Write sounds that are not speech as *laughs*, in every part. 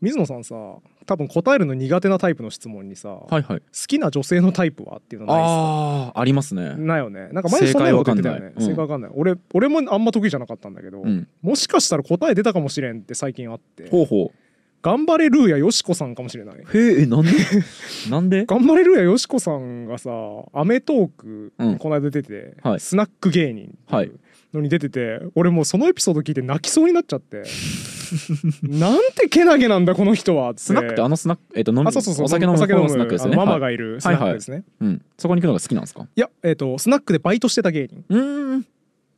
水野さんさ多分答えるの苦手なタイプの質問にさ、はいはい。好きな女性のタイプはっていうのないですか？ああありますね。ないよね。なんか前にそんなこと言ってたよね。正解わかんない。うん。俺俺もあんま得意じゃなかったんだけど、うん。もしかしたら答え出たかもしれんって最近あってほうほ頑張れルーヤよしこさんかもしれない。うへえなんで？なんで？頑張れルーヤよしこさんがさ『アメトーク』うん。この間出てて、はい。スナック芸人はいのに出てて俺もうそのエピソード聞いて泣きそうになっちゃって。*laughs* なんてけなげなんだこの人はって。スナックってあのスナックえっと飲みあそうそうそうお酒飲むスナックですよね。あのママはいがいるスナックですね、うん。そこに行くのが好きなんですか？いや、えっ、と、スナックでバイトしてた芸人、うーん。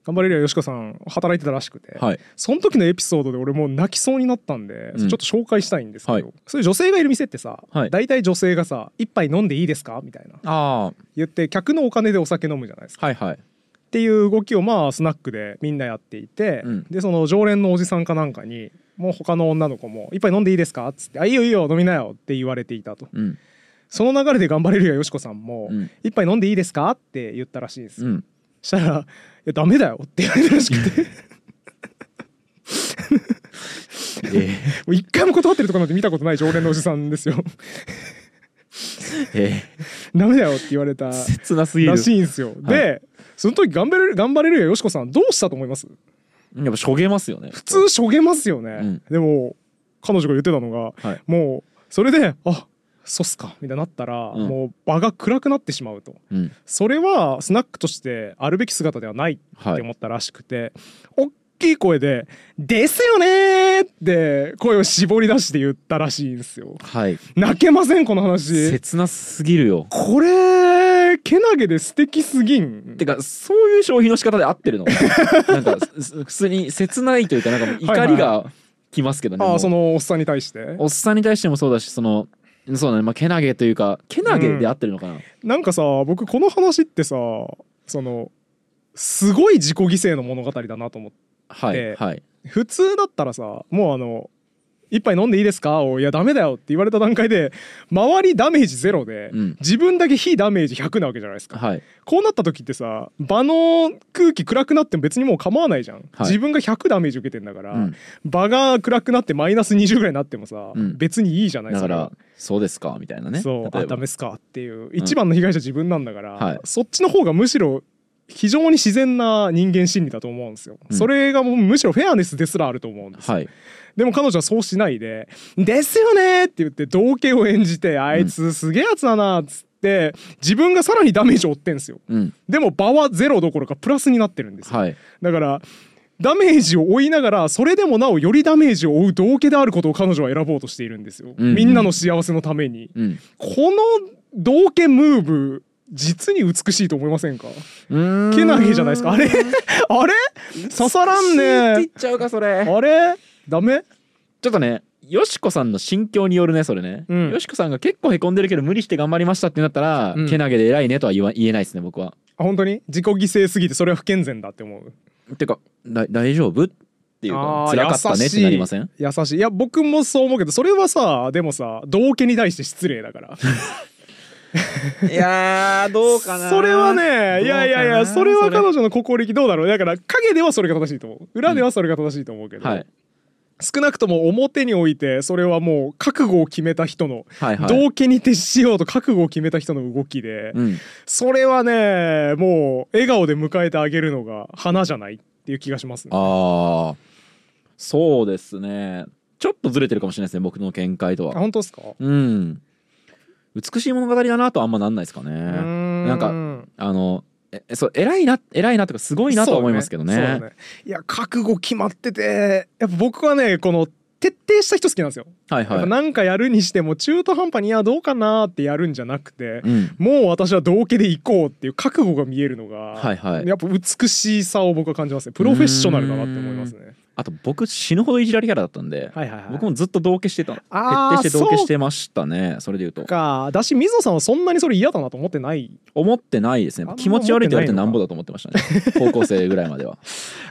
頑張れるよよしこさん、働いてたらしくて、はい。その時のエピソードで俺もう泣きそうになったんで、うん。ちょっと紹介したいんですけど、はい。そういう女性がいる店ってさ、はい。大体女性がさ、一杯飲んでいいですか？みたいな。あ言って、客のお金でお酒飲むじゃないですか。あはいはいっていう動きをまあ、スナックでみんなやっていて、うん。で、その常連のおじさんかなんかに、もう他の女の子も、一杯飲んでいいですか？っつって、あ、いいよいいよ、飲みなよって言われていたと。うん。その流れで頑張れるよよしこさんも、うん一杯飲んでいいですか？って言ったらしいんですよ。うん。したら「いやダメだよ」って言われたらしくて。えもう一回も断ってるとこなんて見たことない常連のおじさんですよ。ー、え。*laughs* ダメだよって言われたー、切なすぎる。らしいんですよ、でその時頑張れる頑張れるよよしこさんどうしたと思います？やっぱしょげますよね。普通しょげますよね、うん。でも彼女が言ってたのがはい。もうそれで「あそうっすか」みたいになったら、うん。もう場が暗くなってしまうと。うん。それはスナックとしてあるべき姿ではないはい。って思ったらしくて、大きい声で「ですよね!」って声を絞り出して言ったらしいんですよ。はい。泣けませんこの話。切なすぎるよ。これけなげで素敵すぎん。てかそういう消費の仕方で合ってるの？*laughs* なんかす普通に切ないというかなんかもう怒りがきますけどね、あもう。あそのおっさんに対して？おっさんに対してもそうだしそのそうだねまあけなげというかけなげで合ってるのかな、なんかさ僕この話ってさそのすごい自己犠牲の物語だなと思って。はい、ではい。普通だったらさもうあの一杯飲んでいいですか？をいやダメだよって言われた段階で周りダメージゼロで、うん。自分だけ非ダメージ100なわけじゃないですか、はい。こうなった時ってさ場の空気暗くなっても別にもう構わないじゃん、自分が100ダメージ受けてんだから、うん。場が暗くなってマイナス20ぐらいになってもさ、うん。別にいいじゃないだからそうですかみたいなね。そうあダメっすかっていう一番の被害者自分なんだから、はい。そっちの方がむしろ非常に自然な人間心理だと思うんですよ、うん。それがもうむしろフェアネスですらあると思うんですよ。はいでも彼女はそうしないで「ですよね!」って言って道化を演じて「あいつすげえやつだな」っつって自分がさらにダメージを負ってんすよ。うん。でも場はゼロどころかプラスになってるんですよ、はい。だからダメージを負いながらそれでもなおよりダメージを負う道化であることを彼女は選ぼうとしているんですよ、うんうんみんなの幸せのために。うん。この道化ムーブ実に美しいと思いませんか？けなげじゃないですか？あれ？あれ？刺さらんね。っちゃうかそれ。あれ？ダメ？ちょっとねよしこさんの心境によるねそれね、うん。よしこさんが結構へこんでるけど無理して頑張りましたってなったら、うん。けなげで偉いねとは言わ言えないですね僕は。あ本当に？自己犠牲すぎてそれは不健全だって思う。てかだ大丈夫？っていうか辛かったねってなりません？優しい。いや僕もそう思うけどそれはさでもさ道化に対して失礼だから。*laughs* いやーどうかな。それはねいやいやいやそれは彼女女の心意気どうだろう。だから影ではそれが正しいと思う。裏ではそれが正しいと思うけど、はい少なくとも表においてそれはもう覚悟を決めた人の、はいはい。道化に徹しようと覚悟を決めた人の動きで、うん。それはねもう笑顔で迎えてあげるのが花じゃないっていう気がしますね。ああそうですね。ちょっとずれてるかもしれないですね僕の見解とあは本当ですか？うん。美しい物語だなとはあんまなんないですかね。ななんかあのえそう偉いな偉いなとかすごいなとは思いますけどね。そうだね。いや覚悟決まっててやっぱ僕はねこの徹底した人好きなんですよ。はいはい。なんかやるにしても中途半端にいやどうかなってやるんじゃなくて、うん。もう私は道化で行こうっていう覚悟が見えるのが、はいはい。やっぱ美しさを僕は感じますね。プロフェッショナルだなって思いますね。あと僕死ぬほどいじられキャラだったんで、はいはいはい、僕もずっと同化してた徹底して同化してましたねそれで言うと。か。だし水野さんはそんなにそれ嫌だなと思ってない。思ってないですね。気持ち悪いって言われて思ってなんぼだと思ってましたね。*laughs* 高校生ぐらいまでは。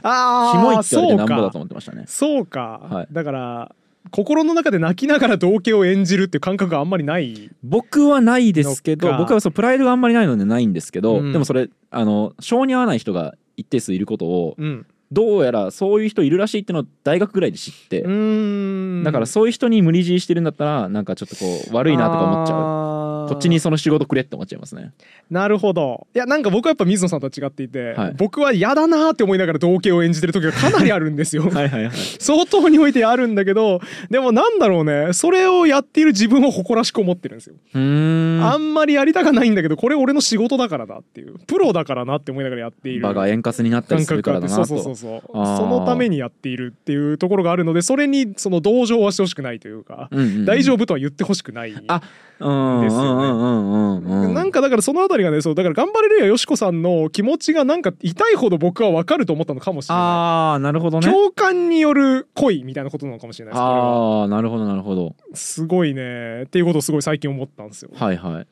あキモいって言われてなんぼだと思ってましたね。そうか、はい。だから心の中で泣きながら道化を演じるっていう感覚があんまりない。僕はないですけど僕はそうプライドがあんまりないのでないんですけど、うん。でもそれあの性に合わない人が一定数いることをうんどうやらそういう人いるらしいってのを大学ぐらいで知って、うーん。だからそういう人に無理強いしてるんだったらなんかちょっとこう悪いなとか思っちゃう。ゃこっちにその仕事くれって思っちゃいますね。なるほど。いやなんか僕はやっぱ水野さんとは違っていて、はい。僕は嫌だなって思いながら同型を演じてる時がかなりあるんですよ。*laughs* はいはいはい。相当においてあるんだけどでもなんだろうねそれをやっている自分を誇らしく思ってるんですよ、ん。あんまりやりたかないんだけどこれ俺の仕事だからだっていう。プロだからなって思いながらやっている。場が円滑になったり感するからだなと。そうそうそうそう。そのためにやっているっていうところがあるのでそれにその同情はしてほしくないというか、うんうんうん。大丈夫とは言ってほしくない。ですよねなんかだからそのあたりがねそうだから頑張れるやよしこさんの気持ちがなんか痛いほど僕は分かると思ったのかもしれなああなるほどね。い共感による恋みたいなことなのかもしれないですああなるほどなるほど。すごいねっていうことをすごい最近思ったんですよ。はいはい。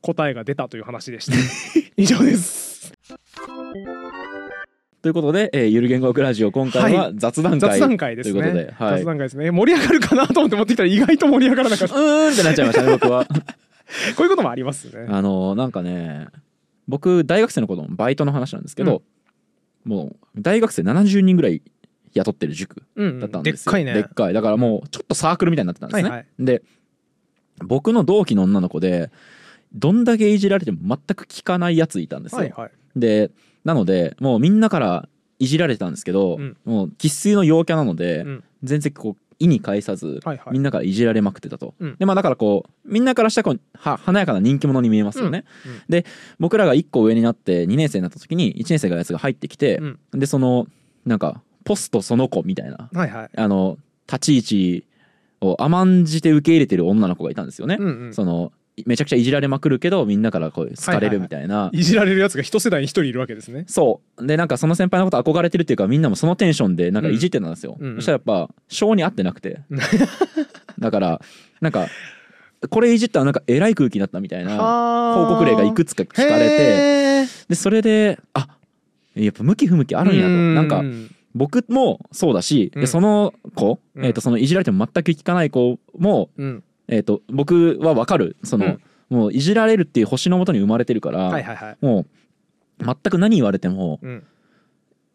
答えが出たという話でした。*laughs* 以上ですということで、えー、ゆる言語学ラジオ今回はは雑談会、雑談会ですね。ということで、はい、雑談会ですね。盛り上がるかなと思って持ってきたら意外と盛り上がらなかった。*laughs* うーんってなっちゃいましたね僕は。こういうこともありますね。*laughs* あのなんかね僕大学生の頃のバイトの話なんですけど、もう大学生70人ぐらい雇ってる塾うんだったんですよ、でっかいね。でっかい。だからもうちょっとサークルみたいになってたんですね、はいはい。で僕の同期の女の子でどんだけいじられても全く聞かないやついたんですよ、はいはい。でなのでもうみんなからいじられてたんですけど、うん。もう生粋の陽キャなので、うん。全然こう意に介さず、はいはい。みんなからいじられまくってたと、うん。でまあだからこうみんなからしたらこうは華やかな人気者に見えますよね、うん。うん。で僕らが1個上になって2年生になった時に1年生がやつが入ってきて、うん。でそのなんかポストその子みたいなはいはい。あの立ち位置を甘んじて受け入れてる女の子がいたんですよね、うんうん。そのめちゃくちゃいじられまくるけどみんなからこう好かれるみたいな、いじられるやつが一世代に一人いるわけですね。そう。でなんかその先輩のこと憧れてるっていうかみんなもそのテンションでなんかいじってたんですよ、うんうん。うんそしたらやっぱ性に合ってなくて。*laughs* だからなんかこれいじったらなんかえらい空気になったみたいな報告例がいくつか聞かれててでそれであやっぱ向き不向きあるんやと。なんか僕もそうだし、うん。でその子、うん。えー、とそのいじられても全く聞かない子も、うんえー、と僕は分かる。その、うん。もういじられるっていう星のもとに生まれてるから、はいはいはい。もう全く何言われてもうん。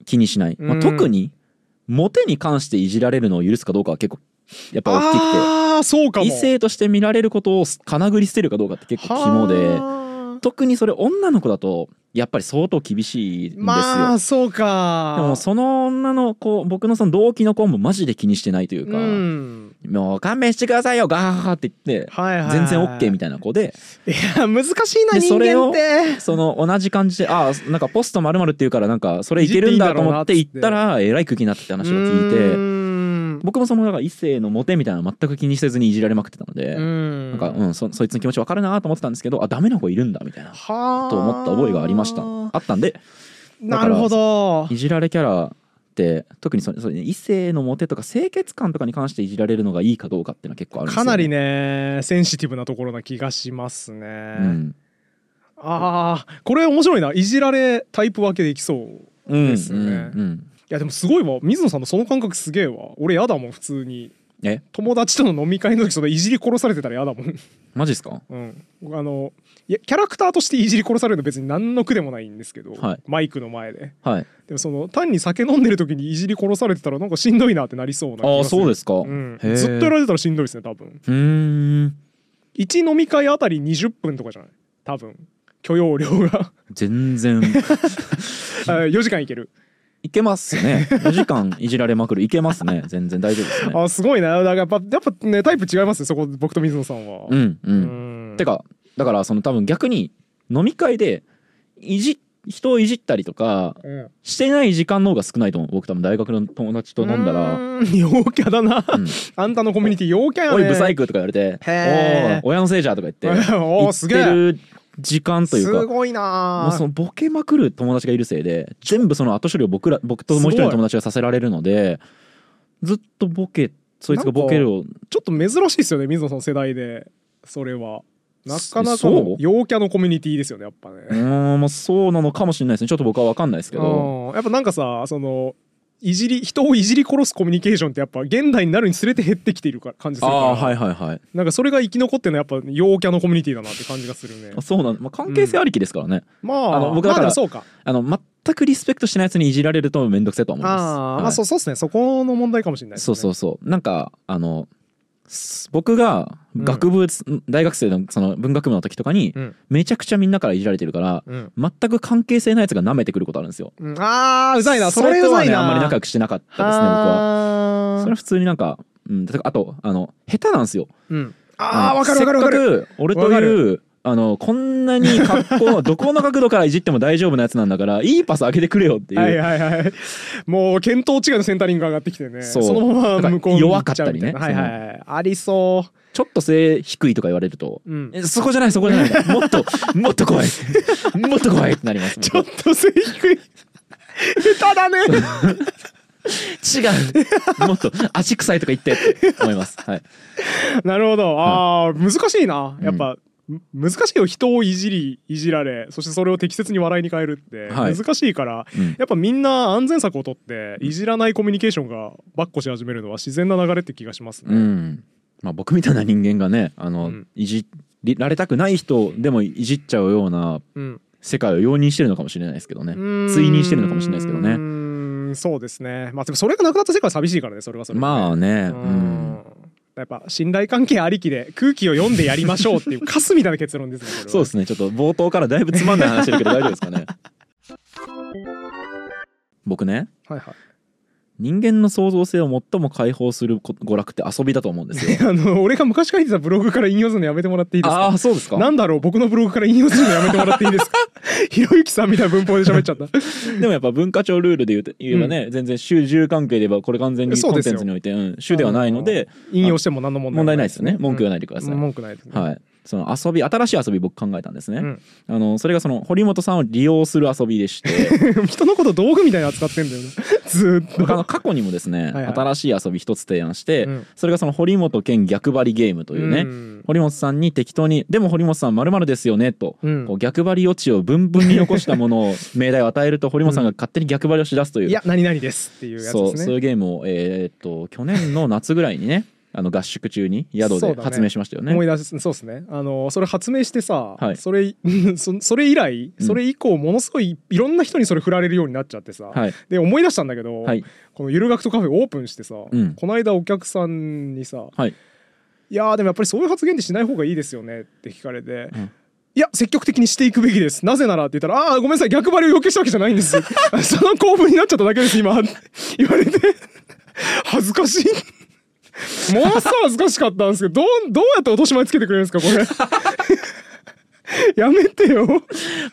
気にしない、まあ、うん。特にモテに関していじられるのを許すかどうかは結構やっぱ大きくて。ああそうかも。異性として見られることをかなぐり捨てるかどうかって結構肝ではあ。特にそれ女の子だとやっぱり相当厳しいんですよ。まあそうか。でもその女の子僕のその同期の子もマジで気にしてないというか、うん。もう勘弁してくださいよガーハーって言ってはいはい全然 OK みたいな子で。いや難しいなで人それを間って。その同じ感じでああなんかポストまるって言うからなんかそれいけるんだと思っていじったらえらい空気になって話を聞いてん僕もそのなんか異性のモテみたいなの全く気にせずにいじられまくってたのでうん。なんかうんそそいつの気持ち分かるなと思ってたんですけどあダメな子いるんだみたいな。はあ。と思った覚えがありました。あったんで。なるほど。いじられキャラって特にそそ異性のモテとか清潔感とかに関していじられるのがいいかどうかっていうのは結構あるんですよ、ね、かなりねセンシティブなところな気がしますね、うん。あーこれ面白いな。いじられタイプ分けできそううんですね。うんうんいやでもすごいわ。水野さんのその感覚すげえわ。俺やだもん普通に。え？友達との飲み会の時そのいじり殺されてたらやだもん。マジっすか？うん。あのいやキャラクターとしていじり殺されるの別に何の苦でもないんですけど、はい。マイクの前で。はい。でもその単に酒飲んでる時にいじり殺されてたらなんかしんどいなってなりそうなああそうですすか、うん、ずっとやられてたらしんどいですね多分。うーん。1飲み会あたり20分とかじゃない？多分。許容量が。全然。*laughs* あ4時間いけるいけますね。*laughs* 4時間いじられまくる。いけますね。全然大丈夫ですね。あすごいなだからやっぱやっぱねタイプ違いますねそこ僕と水野さんは。うんう、うん。んてかだからその多分逆に飲み会でいじ人をいじったりとかうん。してない時間の方が少ないと思う。僕多分大学の友達と飲んだら。陽キャだな、うん。あんたのコミュニティ陽キャ「よね。おいブサイク」とか言われて「へー。おお親のせいじゃ」とか言って *laughs* おーすげえ時間というかすごいもなうそのボケまくる友達がいるせいで全部その後処理を僕ら僕ともう一人の友達がさせられるのでずっとボケそいつがボケるをちょっと珍しいですよね水野さんの世代でそれは。なかなかそう？の陽キャのコミュニティですよねやっぱね。うーんまあそうなのかもしれないですね。ちょっと僕は分かんないですけど。うん。やっぱなんかさそのいじり人をいじり殺すコミュニケーションってやっぱ現代になるにつれて減ってきているか感じするから。ああはいはいはい。なんかそれが生き残ってるのはやっぱ陽キャのコミュニティだなって感じがするね。あそうなんまあ、関係性ありきですからね、まああの僕だからまあでもそうか。あの全くリスペクトしないやつにいじられると面倒くせえと思うんです。ああ、はいまあそうそうですね。そこの問題かもしれないね。そうそうそう。なんかあのす僕が学部、大学生のその文学部の時とかにうん。めちゃくちゃみんなからいじられてるからうん、全く関係性ないやつが舐めてくることあるんですよ。うん、あーうざいな。それうざいな。ねあんまり仲良くしてなかったですね僕は。はそれは普通になんか、うん、あとあの下手なんですよ。うん、ああのわかるわかるわかる。せっかく俺というあのこんなに格好どこの角度からいじっても大丈夫なやつなんだから *laughs* いいパス上げてくれよっていう、はいはいはい。もう見当違いのセンタリングが上がってきてね。そう。のまま向こうに弱かったりね。はいはい。はいありそちょっと背低いとか言われるとう、うん、えそこじゃないそこじゃない。*laughs* もっともっと怖い。もっと怖いってなります。*laughs* ちょっと背低い。下手だね。違う。もっと足臭いとか言ってって思います。はい。なるほど。あー難しいな。やっぱ、む難しいよ。人をいじりいじられそしてそれを適切に笑いに変えるってはい。難しいから、うん。やっぱみんな安全策をとっていじらないコミュニケーションがばっこし始めるのは自然な流れって気がしますね。うん。まあ、僕みたいな人間がねあの、うん。いじられたくない人でもいじっちゃうようなうん。世界を容認してるのかもしれないですけどね。うーん。追認してるのかもしれないですけどうね。ーんそうですね。まあでもそれがなくなった世界は寂しいからねそれはそれでね。まあね。ううんんやっぱ信頼関係ありきで空気を読んでやりましょうっていうカスみたいな結論ですねこれは。*laughs* そうですね。ちょっと冒頭からだいぶつまんない話してるけど大丈夫ですかね。*laughs* 僕ね。はいはい人間の創造性を最も解放するこ娯楽って遊びだと思うんですよ。*laughs* あの俺が昔書いてたブログから引用するのやめてもらっていいですあか？あそうですか。なんだろう僕のブログから引用するのやめてもらっていいですか？*laughs* ひろゆきさんみたいな文法で喋っちゃった。*laughs* でもやっぱ文化庁ルールで言うと言えばね、全然主従関係で言えばこれ完全にコンテンツにおいて、うん、主ではないので引用しても何の問題問題ないですよね。文句言わないでください、文句ないですね。はいその遊び新しい遊び僕考えたんですね、うん。あのそれがその堀本さんを利用する遊びでして。*laughs* 人のこと道具みたいに扱ってんだよな *laughs* ずーっと。僕あの過去にもですねはいはい。新しい遊び一つ提案して、うん。それがその堀本兼逆張りゲームというね、ん。堀本さんに適当に「でも堀本さんまるですよね」と、うん。こう逆張り余地をブンブンに残したものを命題を与えると堀本さんが勝手に逆張りをしだすという、いや何々ですっていうやつそうですね。そういうゲームをえーっと去年の夏ぐらいにねあの合宿中に宿で発明しましたよね。思い出すそうですね。あのそれ発明してさ、はい。それ *laughs* そそれ以来うん。それ以降ものすごいいろんな人にそれ振られるようになっちゃってさ、はい。で思い出したんだけど、はい。このゆる学とカフェオープンしてさ、うん。この間お客さんにさ「はい。いやーでもやっぱりそういう発言ってしない方がいいですよね」って聞かれて。うん。いや積極的にしていくべきです。なぜならって言ったら「ああーごめんなさい逆張りを要求したわけじゃないんです。*laughs* その興奮になっちゃっただけです今」*laughs* 言われて。恥ずかしいものすごい恥ずかしかったんですけどどうどうやって落とし前つけてくれるんですかこれ？*laughs* やめてよ。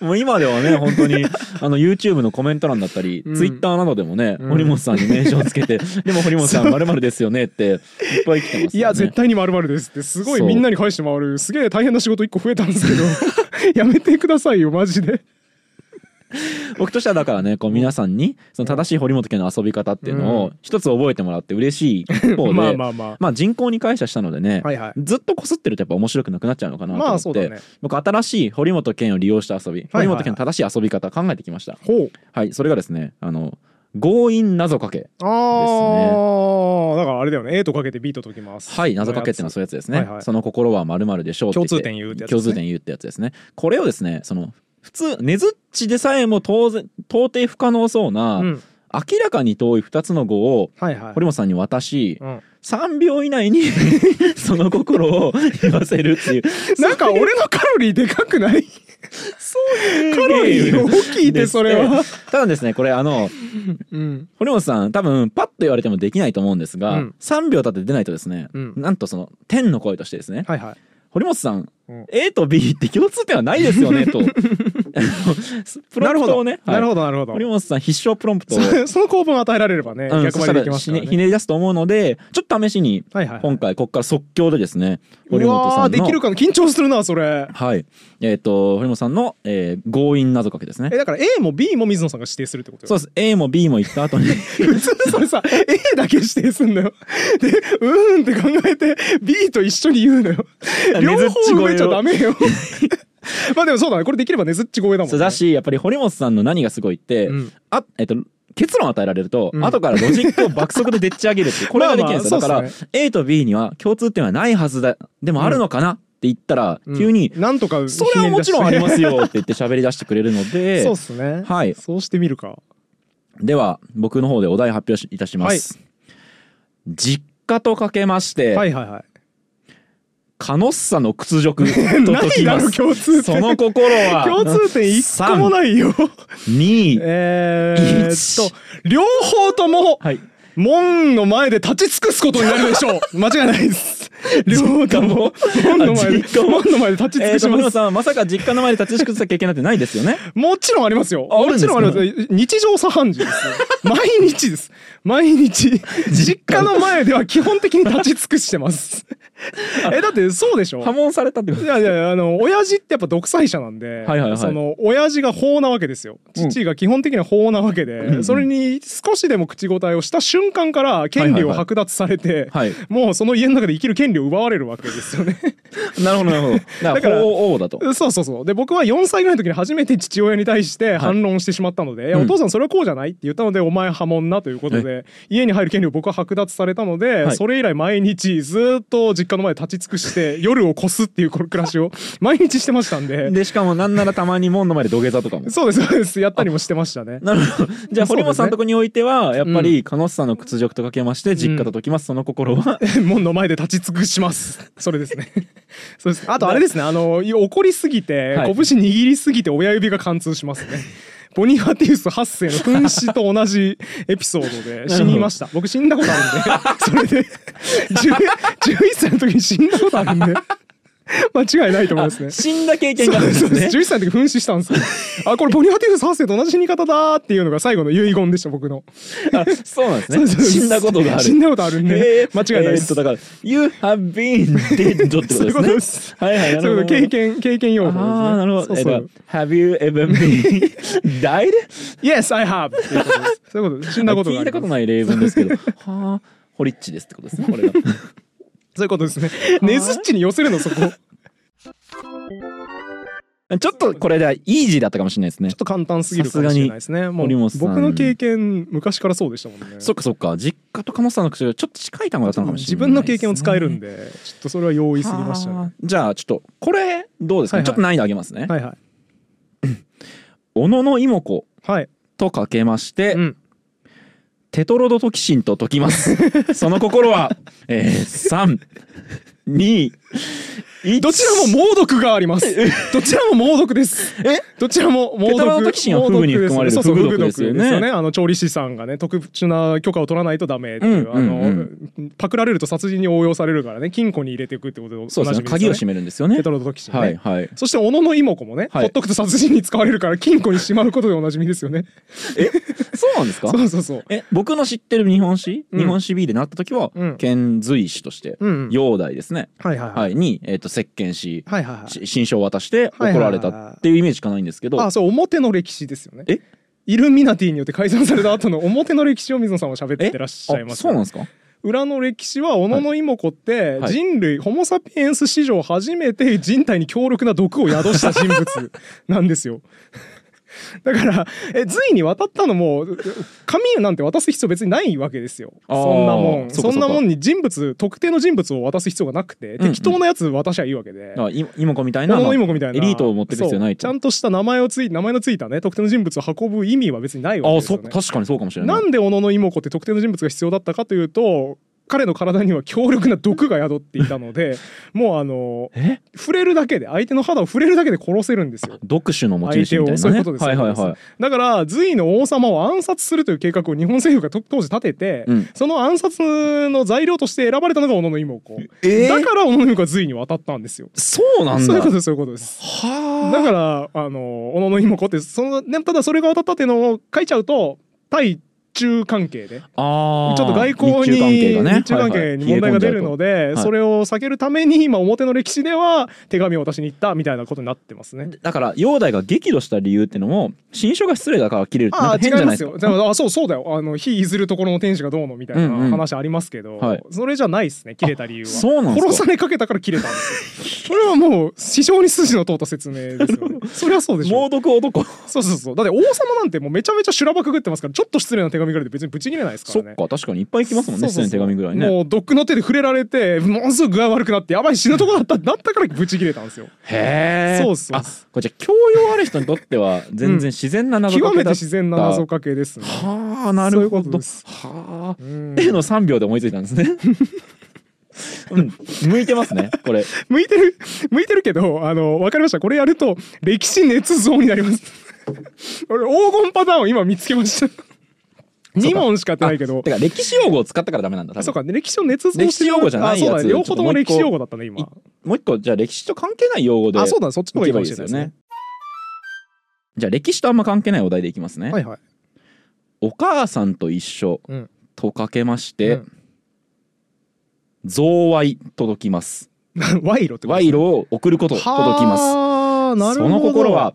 もう今ではね本当にあの YouTube のコメント欄だったり、うん。Twitter などでもね、うん。堀本さんに名称をつけて「*laughs* でも堀本さんまるですよね」っていっぱい来てますよね。いや絶対にまるですってすごいみんなに返して回るすげえ大変な仕事一個増えたんですけど *laughs* やめてくださいよマジで *laughs* 僕としてはだからねこう皆さんにその正しい堀本家の遊び方っていうのうを一つ覚えてもらって嬉しい一方でまあまあまあ。まあ人口に感謝したのでね、はいはい。ずっとこすってるとやっぱ面白くなくなっちゃうのかなとま思って、あそうだね。僕新しい堀本健を利用した遊び、はいはい。堀本健の正しい遊び方考えてきました。はいそれがですねあの強引謎かけあーだからあれだよね。A とかけて B と解きます。はい謎かけっていうのはそういうやつですね、はいはい。その心はまるでしょう共通点言うってやつですね。共通点言うってやつですね。これをですねその普通ねずっちでさえも当然到底不可能そうな、うん。明らかに遠い2つの語をはいはい。堀本さんに渡しうん。3秒以内に *laughs* その心を言わせるっていう。*laughs* なんか俺のカロリーでかくない？そういうカロリー大きいでそれは。ただですねこれあのうん。堀本さん多分パッと言われてもできないと思うんですが、うん。3秒経って出ないとですね、うん。なんとその天の声としてですねはいはい堀本さん、うん。A と B って共通点はないですよねと *laughs* プロンプトをねなるはい。ほどなるほど。堀本さん必勝プロンプトを、そ *laughs* その構文を与えられればねうん、逆張りできますね。ひねり出すと思うのでちょっと試しにはいはい今回ここから即興でですね堀う本さんできるかな緊張するなそれ。はい。えっ、と堀本さんの、えー強引謎かけですね。えだから A も B も水野さんが指定するってことよ。そうです。A も B も言った後に。*laughs* 普通それさ A だけ指定すんのよ。でうーんって考えて B と一緒に言うのよ。両方埋めちゃダメよ *laughs* まあでもそうだね。これできればねずっち声だもん、ね、だしやっぱり堀本さんの何がすごいって、うん。あえっ、と結論を与えられると、うん。後からロジックを爆速ででっち上げるっていうこれができるんですよ、まあまあだから *laughs* A と B には共通点はないはずだでもあるのかなって言ったら、うん。急になんとか「それはもちろんありますよよ」って言って喋り出してくれるのでそうっすね。はい。そうしてみるか。では僕の方でお題発表いたします、実家とかけまして、はいはいはいカノッサの屈辱 *laughs* と解きます共通点。その心は共通点一個もないよ。2 *laughs* えーっと両方ともはい門の前で立ち尽くすことになるでしょう。*laughs* 間違いないです。両方とも。門の前で。門の前で立ち尽くします。森本さんまさか実家の前で立ち尽くさ経験なんてないですよね？もちろんありますよ。もちろんあります。日常茶飯事です。よ。毎日です。毎日。実家の前では基本的に立ち尽くしてます。*laughs* え、だってそうでしょ？破門されたってこと？いやいやあの親父ってやっぱ独裁者なんで、はいはいはい。その親父が法なわけですよ。うん父が基本的には法なわけで、うんそれに少しでも口答えをした瞬間から権利を剥奪されて、はい。もうその家の中で生きる権利を奪われるわけですよね。なるほどなるほど。だ *laughs* だかからら法王だと。そうそうそう。で僕は4歳ぐらいの時に初めて父親に対して反論してしまったので、いやうん。お父さんそれはこうじゃないって言ったのでお前破門なということで家に入る権利を僕は剥奪されたので、はい。それ以来毎日ずっと実家の前で立ち尽くして *laughs* 夜を越すっていう暮らしを毎日してましたんで。でしかもなんならたまに門の前で土下座とかも。そうですそうです。やったりもしてましたね。なるほど。じゃあ堀本さんのとこにおいてはやっぱりカノッサの屈辱とかけまして実家と解きますその心は *laughs* 門の前で立ち尽くします。*laughs* それですね。*laughs* そうです。あとあれですね。あの怒りすぎて、はい拳握りすぎて親指が貫通しますね。ボニファティウス8世の噴死と同じエピソードで死にました。僕死んだことあるんで、それで10 11歳の時に死んだことあるんで。*laughs* 間違いないと思いますね。死んだ経験があるんですねそうです11歳の時噴死したんですよ。あ、これボニファティウス8世と同じ死に方だーっていうのが最後の遺言でした、僕の。あそうなんですね死んだことがある死んだことあるんで、えー間違いないです。えーだから「You have been dead」ってことですねそういうことですはいはいなるほどそういうこと経験経験用語ですね。ああなるほどそうそうえっと Have you ever been *laughs* died? Yes, I have。そういうことです。*laughs* 死んだことがあります。聞いたことない例文ですけどはあホリッチですってことですねこれがそういうことですね。ネズッチに寄せるのそこ。ち *laughs* ょちょっとこれでイージーだったかもしれないですねっと簡単すぎるかもしれないですね。もう僕の経験昔からそうでしたもんね。そっかそっか実家と鴨さんの口がちょっと近い単語だったのかもし自れない分の経験を使えるんで、ちょっとそれは容易すぎましたね。はあじゃあちょっとこれどうですか、はいはいちょっと難易度上げますね、はいはい。*laughs* 小野の妹子はい。とかけまして、うん。テトロドトキシンと解きます。その心は、えー、3 2どちらも猛毒があります。どちらも猛毒です。え？どちらも猛テトロ毒。ドトキシンはフグに含まれるフグ毒ですよね。あの調理師さんがね特殊な許可を取らないとダメっていう、あのパクられると殺人に応用されるからね金庫に入れていくってことでそうですね。鍵を閉めるんですよね。テトロドトキシンね。はいはい。そして小野の妹子もね、はい。ほっとくと殺人に使われるから金庫にしまうことでおなじみですよね。そうなんですか？*laughs* そうそうそう。え僕の知ってる日本史、うん。日本史 B でなった時は、うん。遣隋使として、煬帝ですね、はいはいは。はいい、に、えー、と石鹸しはいはいはい。し新書を渡して怒られたっていうイメージしかないんですけど、あそう表の歴史ですよね。え？イルミナティによって改ざんされた後の表の歴史を水野さんは喋ってらっしゃいあますそうなんですか？裏の歴史は小野の妹子ってはい。人類、ホモ・サピエンス史上初めて人体に強力な毒を宿した人物なんですよ。*laughs* だからえ隋に渡ったのも紙なんて渡す必要別にないわけですよ。そんなもん。そんなもんに人物特定の人物を渡す必要がなくて、うんうん。適当なやつ渡しゃいいわけで。あい妹子みたいな、妹子みたいな。エリートを持ってる必要ないちゃんとした名前をつい名前のついたね特定の人物を運ぶ意味は別にないわけあですよね。そ確かにそうかもしれない。なんで小野の妹子って特定の人物が必要だったかというと彼の体には強力な毒が宿っていたので *laughs* もうあのえ？触れるだけで相手の肌を触れるだけで殺せるんですよ。読書の持ち主みたいなね。そういうことですはいはいはい。だから隋の王様を暗殺するという計画を日本政府がと当時立てて、うん。その暗殺の材料として選ばれたのが小野の妹子、えー？だから小野の妹子が隋に渡ったんですよ。そうなんだ。そういうことですそういうことです。はだからあの小野の妹子ってその、ね、ただそれが渡ったっていうのを書いちゃうと対中関係でちょっと外交に日中関係がね関係に問題が出るので、それを避けるために今表の歴史では手紙を渡しに行ったみたいなことになってますね。だから煬帝が激怒した理由っていうのも新書が失礼だから切れるってなんか変じゃない？ですか違いますよ。でもあそうそうだよ。あの火譲るところの天使がどうのみたいな話ありますけど、はいそれじゃないですね。切れた理由は。そうなん殺されかけたから切れたんですよ。これはもう非常に筋の通った説明ですよね。*laughs* そりゃそうでしょ猛。毒男そうそうそう。だって王様なんてもうめちゃめちゃ修羅場くぐってますから、ちょっと失礼な手紙ぐらいで別にブチ切れないですからね。そっか確かにいっぱい行きますもんね手紙ぐらいね。もう毒の手で触れられてものすごく具合悪くなってやばい死ぬとこだったなったからブチ切れたんですよ。へえ。そうっすそう。あこれじゃあ教養ある人にとっては全然自然な謎か極めけだったて自然な謎かけです。ねはあなるほど。はあうん。絵の3秒で思いついたんですね。*laughs* うん。向いてますねこれ。向いてる？向いてるけどあの分かりました。これやると歴史捏造になります。*laughs* 俺黄金パターンを今見つけました2問しかやってないけど。てか歴史用語を使ったからダメなんだそうか。歴史を捏造してる。歴史用語じゃないやつ。あそうだね。両方とも歴史用語だったね今。もう一個じゃあ歴史と関係ない用語であそうだね。そっちの方がいいかもしれないですね。じゃあ歴史とあんま関係ないお題でいきますね、はいはい。お母さんと一緒うん。とかけまして、うん。贈賄届きます。*laughs* 賄賂ってこと賄賂を送ること届きます。その心は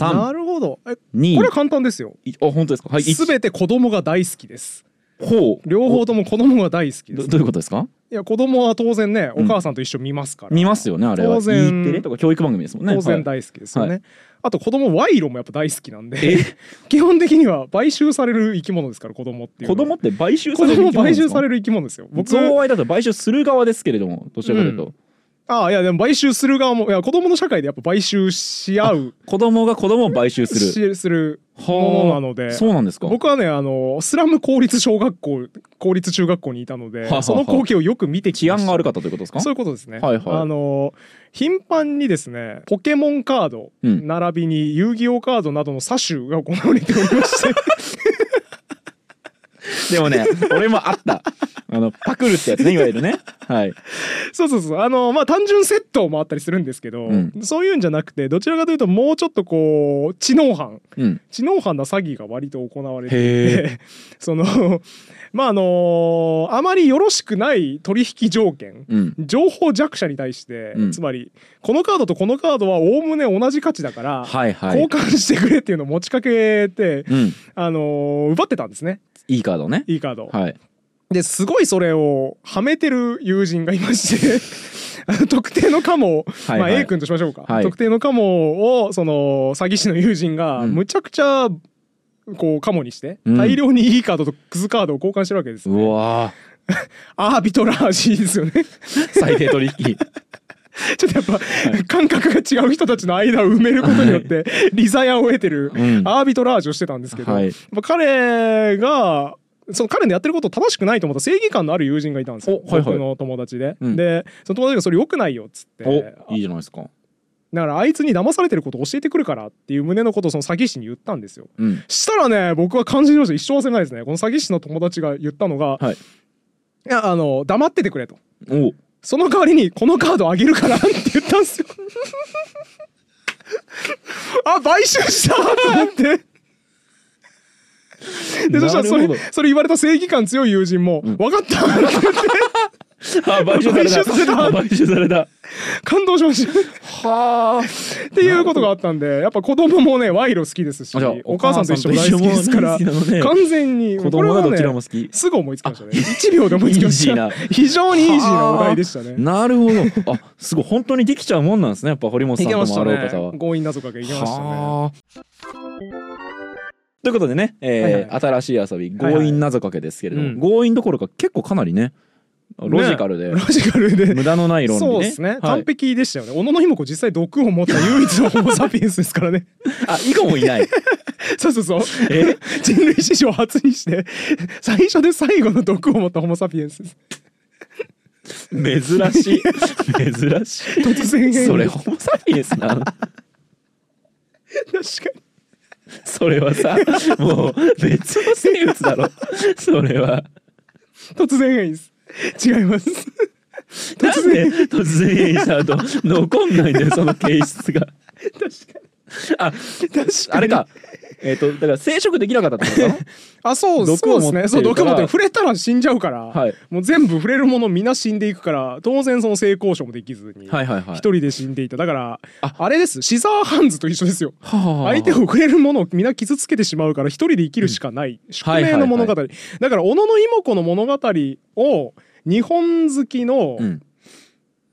な3るほど。え2これは簡単ですよ。いあ本当ですか？はいすべて子供が大好きです。ほう。両方とも子供が大好きです。どどういうことですか？いや子供は当然ねうん。お母さんと一緒に見ますから、見ますよねあれは。当然。E テレとか教育番組ですもんね。当然はい大好きですよね、はあと子供賄賂もやっぱ大好きなんでえ？*laughs* 基本的には買収される生き物ですから子供っていう子供って買収さ子れる供買収されるる生き物ですよ。僕贈賄だと買収する側ですけれどもどちらかというと、ああいやでも買収する側もいや子供の社会でやっぱ買収し合う。子供が子供を買収する。しするものなので。そうなんですか。僕はねあのスラム公立小学校公立中学校にいたのではははその光景をよく見てきました。治安が悪かったということですか？そういうことですね。はいはい。あの頻繁にですねポケモンカード、うん。並びに遊戯王カードなどの詐取が行われておりまして *laughs* でもね俺もあった。あのパクるってやつねいわゆるね。はい。そうそうそう。あのまあ単純窃盗もあったりするんですけど、うん。そういうんじゃなくてどちらかというともうちょっとこう知能犯。うん。知能犯な詐欺が割と行われていへて *laughs* そのまああのあまりよろしくない取引条件うん。情報弱者に対して、うん。つまりこのカードとこのカードはおおむね同じ価値だから、はいはい。交換してくれっていうのを持ちかけて、うん。あのー奪ってたんですね。いいカードね。いいカード。を。はい。ですごいそれをはめてる友人がいまして *laughs* 特定のカモを、はいはい。まあ、A 君としましょうか、はい。特定のカモをその詐欺師の友人がうん。むちゃくちゃこうカモにしてうん。大量にいいカードとクズカードを交換してるわけです、うわ *laughs* アービトラージですよね。ー最低取引 *laughs* ちょっとやっぱ、感覚が違う人たちの間を埋めることによってリザヤを得てるうん。アービトラージをしてたんですけど、はい。やっぱ彼がその彼のやってること正しくないと思った正義感のある友人がいたんですよ、おはいはい。僕の友達で、うん。でその友達がそれ良くないよっつって。おいいじゃないですかだからあいつに騙されてること教えてくるからっていう旨のことをその詐欺師に言ったんですよ。うん。したらね僕は感じました。一生忘れないですねこの詐欺師の友達が言ったのが、はい。いやあの黙っててくれと。おその代わりにこのカードあげるからって言ったんですよ。*laughs* あ買収したと思って。でそしたらそれそれ言われた正義感強い友人も「ん。分かった!」って言って *laughs* あ買収された。買収された。あ *laughs* 買収された。感動しました。はあ。っていうことがあったんでやっぱ子供もね賄賂好きですしお母さんと一緒も大好きですから完全に子供がどちらもこ好き。すぐ思いつきましたね。1秒で思いつきました。非常にイージーなお題でしたね。なるほど。あすごい本当にできちゃうもんなんですねやっぱ堀本さんともあろう方は。ね。強引謎かけいけましたね。はあ。ということでね、えーはい新しい遊び強引謎かけですけれども、うん。強引どころか結構かなりねロジカルで、ロジカルで。無駄のない論理ね。そうですね、はい。完璧でしたよね。小野妹子実際毒を持った唯一のホモ・サピエンスですからね。*laughs* あ以後もいない。*laughs* そうそうそう。え？人類史上初にして最初で最後の毒を持ったホモ・サピエンスです。珍しい。珍しい。突然変異。それホモ・サピエンスなの？確かに。それはさもう別の生物だろ。それは。突然変異です違います。*laughs* なんで？突然変異しちゃうと残んないんだよその形質が。確かに。あ確かに。あれかえっとだから生殖できなかったってこと？か *laughs* なあそうそうですね。そう毒を持ってる触れたら死んじゃうから、はい。もう全部触れるものみんな死んでいくから当然その性交渉もできずに一、はいはいはい。人で死んでいた。だからあ。あれです。シザーハンズと一緒ですよ。相手を触れるものをみんな傷つけてしまうから一人で生きるしかない、宿命の物語、だから小野妹子の物語を日本好きの、うん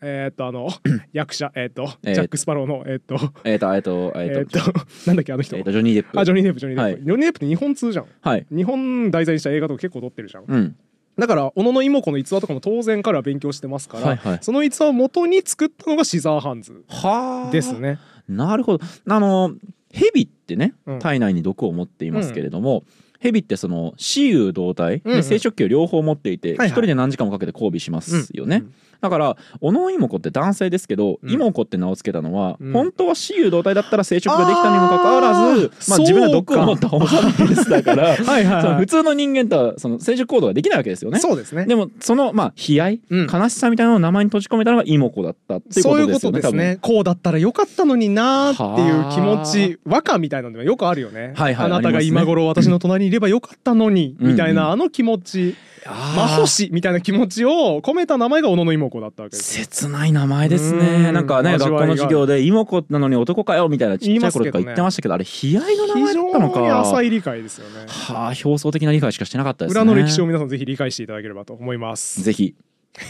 えーっとあの *clears throat* 役者えーっと、えー。ジャック・スパローのえーっとえっとえっとえーっとと *laughs* なんだっけあの人、えっとジョニー・デップ。あジョニー・デップジョニー・デップ、はい。ジョニー・デップって日本通じゃん。はい。日本題材にした映画とか結構撮ってるじゃん、うん。だから小野の妹子の逸話とかも当然彼は勉強してますから、はいはい。その逸話を元に作ったのがシザーハンズはあ。ですね。なるほど。あのヘビってねうん。体内に毒を持っていますけれども、ヘビってその雌雄同体、うんうん。で生殖器を両方持っていて一、はいはい。人で何時間もかけて交尾しますよね、うんだから小野妹子って男性ですけど、うん妹子って名を付けたのは、うん。本当は雌雄同体だったら生殖ができたにもかかわらずまあ、自分が毒を持ったホモ・サピエンスだから *laughs* はいその普通の人間とはその生殖行動ができないわけですよね。そうですね。でもそのまあ悲哀、うん。悲しさみたいなのを名前に閉じ込めたのが妹子だったっていうこそういうことですよね。とですねこうだったらよかったのになーっていう気持ち和歌みたいなのがよくあるよね、はいはいあなたが今頃私の隣にいればよかったのに、うんみたいなあの気持ち、あー。魔法師みたいな気持ちを込めた名前が小野の妹子だったわけです切ない名前ですうん。ねなんかね学校の授業で妹子なのに男かよみたいなちっちゃい頃とか言ってましたけどあれ悲哀の名前非だったの常に浅かい理解ですよね。はあ表層的な理解しかしてなかったですね。裏の歴史を皆さんぜひ理解していただければと思います。ぜひ。*laughs*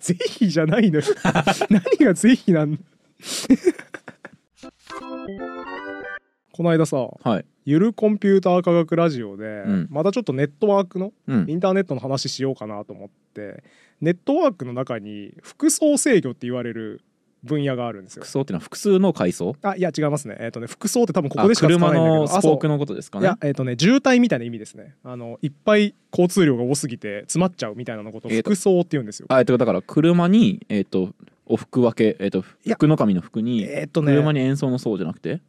ぜひじゃないのよ。*laughs* 何がぜひなんの？この間さはいゆるコンピューター科学ラジオで、んまたちょっとネットワークのうんインターネットの話しようかなと思ってネットワークの中に複層制御って言われる分野があるんですよ複。層っていうのは複数の階層？あいや違いますね。えっ、とね複層って多分こあこでしか使わ車ないんだけどのスポークのことですかねいやえっ、とね渋滞みたいな意味ですね。あのいっぱい交通量が多すぎて詰まっちゃうみたいなのことをえーと複層って言うんですよ。あえっとだから車にえっとお服分けえっといや福の神の服にえっ、とね車に演奏の層じゃなくて？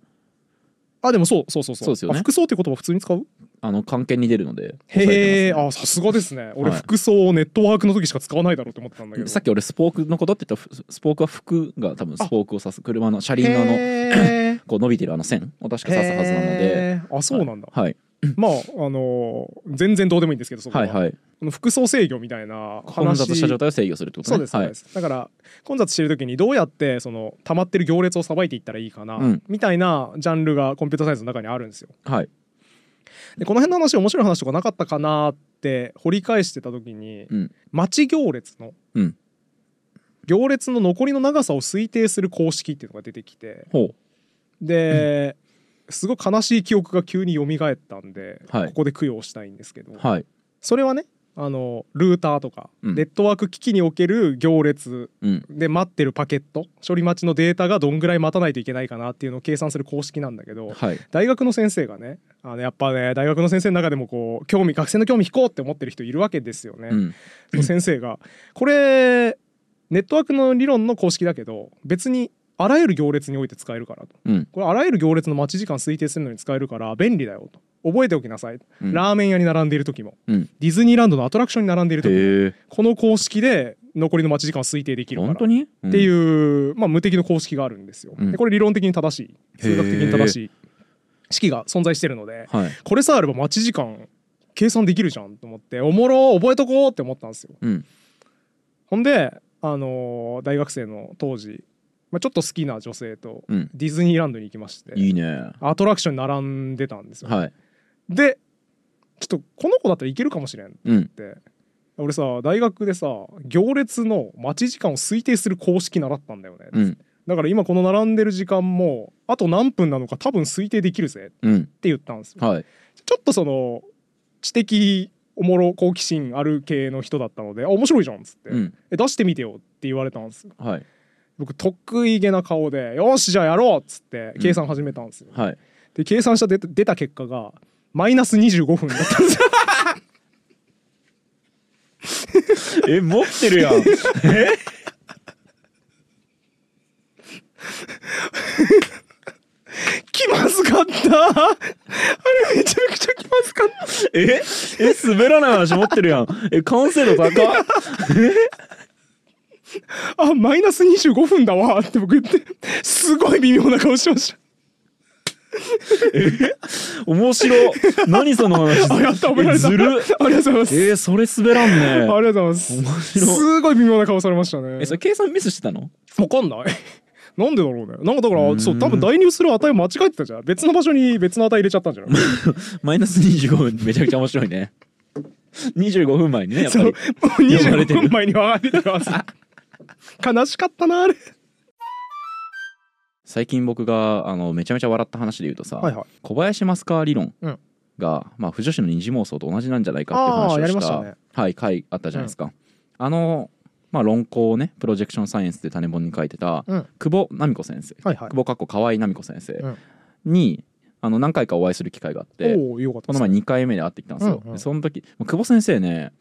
あでもそうそうそうそう。そうですよね。あ複層って言葉普通に使う？あの関係に出るのでへえ抑あさすがですね。俺はい。複層をネットワークの時しか使わないだろうって思ってたんだけど。えてますさっき俺スポークのことって言ったらスポークは服が多分スポークを指す車の車輪のあのこう伸びてるあの線を確か指すはずなので。あそうなんだ、はいまああのー全然どうでもいいんですけどそこは、はいはい。この複層制御みたいな混話雑した状態を制御するってことね。そうですそうです、だから混雑してる時にどうやってその溜まってる行列をさばいていったらいいかな、うん。みたいなジャンルがコンピューターサイエンスの中にあるんですよ。はい。はいでこの辺の話面白い話とかなかったかなって掘り返してた時に、うん。待ち行列の、うん。行列の残りの長さを推定する公式っていうのが出てきて。ほで、すごい悲しい記憶が急に蘇ったんで、はい。ここで供養したいんですけど、うはい。それはねあのルーターとか、うん。ネットワーク機器における行列うん。で待ってるパケット処理待ちのデータがどんぐらい待たないといけないかなっていうのを計算する公式なんだけどはい。大学の先生がねあのやっぱね大学の先生の中でもこう興味学生の興味引こうって思ってる人いるわけですよね。うん。その先生がこれネットワークの理論の公式だけど別にあらゆる行列において使えるからと。うん。これあらゆる行列の待ち時間推定するのに使えるから便利だよと。覚えておきなさい、うん。ラーメン屋に並んでいる時も。うん。ディズニーランドのアトラクションに並んでいる時もこの公式で残りの待ち時間を推定できるから。本当に？っていうう、まあ、無敵の公式があるんですよ。うん。でこれ理論的に正しい。数学的に正しへい。式が存在してるのでんはい。これさえあれば待ち時間計算できるじゃんと思っておもろ覚えとこうって思ったんですよ。うん。ほんで、あのー大学生の当時、まあ、ちょっと好きな女性とうん。ディズニーランドに行きましていいね。アトラクションに並んでたんですよ。はい。でちょっとこの子だったらいけるかもしれんっうん。て俺さ大学でさ行列の待ち時間を推定する公式習ったんだよね。うん。だから今この並んでる時間もあと何分なのか多分推定できるぜってうん言ったんですよ。はい。ちょっとその知的おもろ好奇心ある系の人だったので「あ面白いじゃん」っつって、うん。え出してみてよ」って言われたんですよ。はい僕得意げな顔で「よしじゃあやろう」っつって計算始めたんですよ。はい。で計算した出た出た結果がマイナス25分だったんですよ。*laughs* え持ってるやん。え？気まずかった？あれめちゃくちゃ気まずかった？え？え滑らない話持ってるやん。え完成度高っ *laughs* あマイナス25分だわ。って僕言ってすごい微妙な顔しました。面白い。何その話？*laughs* あやったられた。えずる。ありがとうございます。えー、それ滑らんね。ありがとうございます。面白い。すごい微妙な顔されましたね。えそれ計算ミスしてたの？わかんない。なんでだろうね。なんかだからそう多分代入する値間違えてたじゃん。別の場所に別の値入れちゃったんじゃない？*laughs* マイナス25分めちゃくちゃ面白いね。25分前にねやっぱり。う。25呼ばれてる。分前に分かって悲しかったなあれ。最近僕があのめちゃめちゃ笑った話で言うとさ、はいはい。小林マスカー理論うん。が、まあ、不女子の二次妄想と同じなんじゃないかっていう話をしたたね。はい、回あったじゃないですか、あの、まあ、論考をねプロジェクションサイエンスで種本に書いてたうん。久保奈美子先生、はいはい。久保かっこ河合奈美子先生うん。に、あの何回かお会いする機会があってこの前です。ね2回目で会ってきたんですよ、うんうん。でその時久保先生ね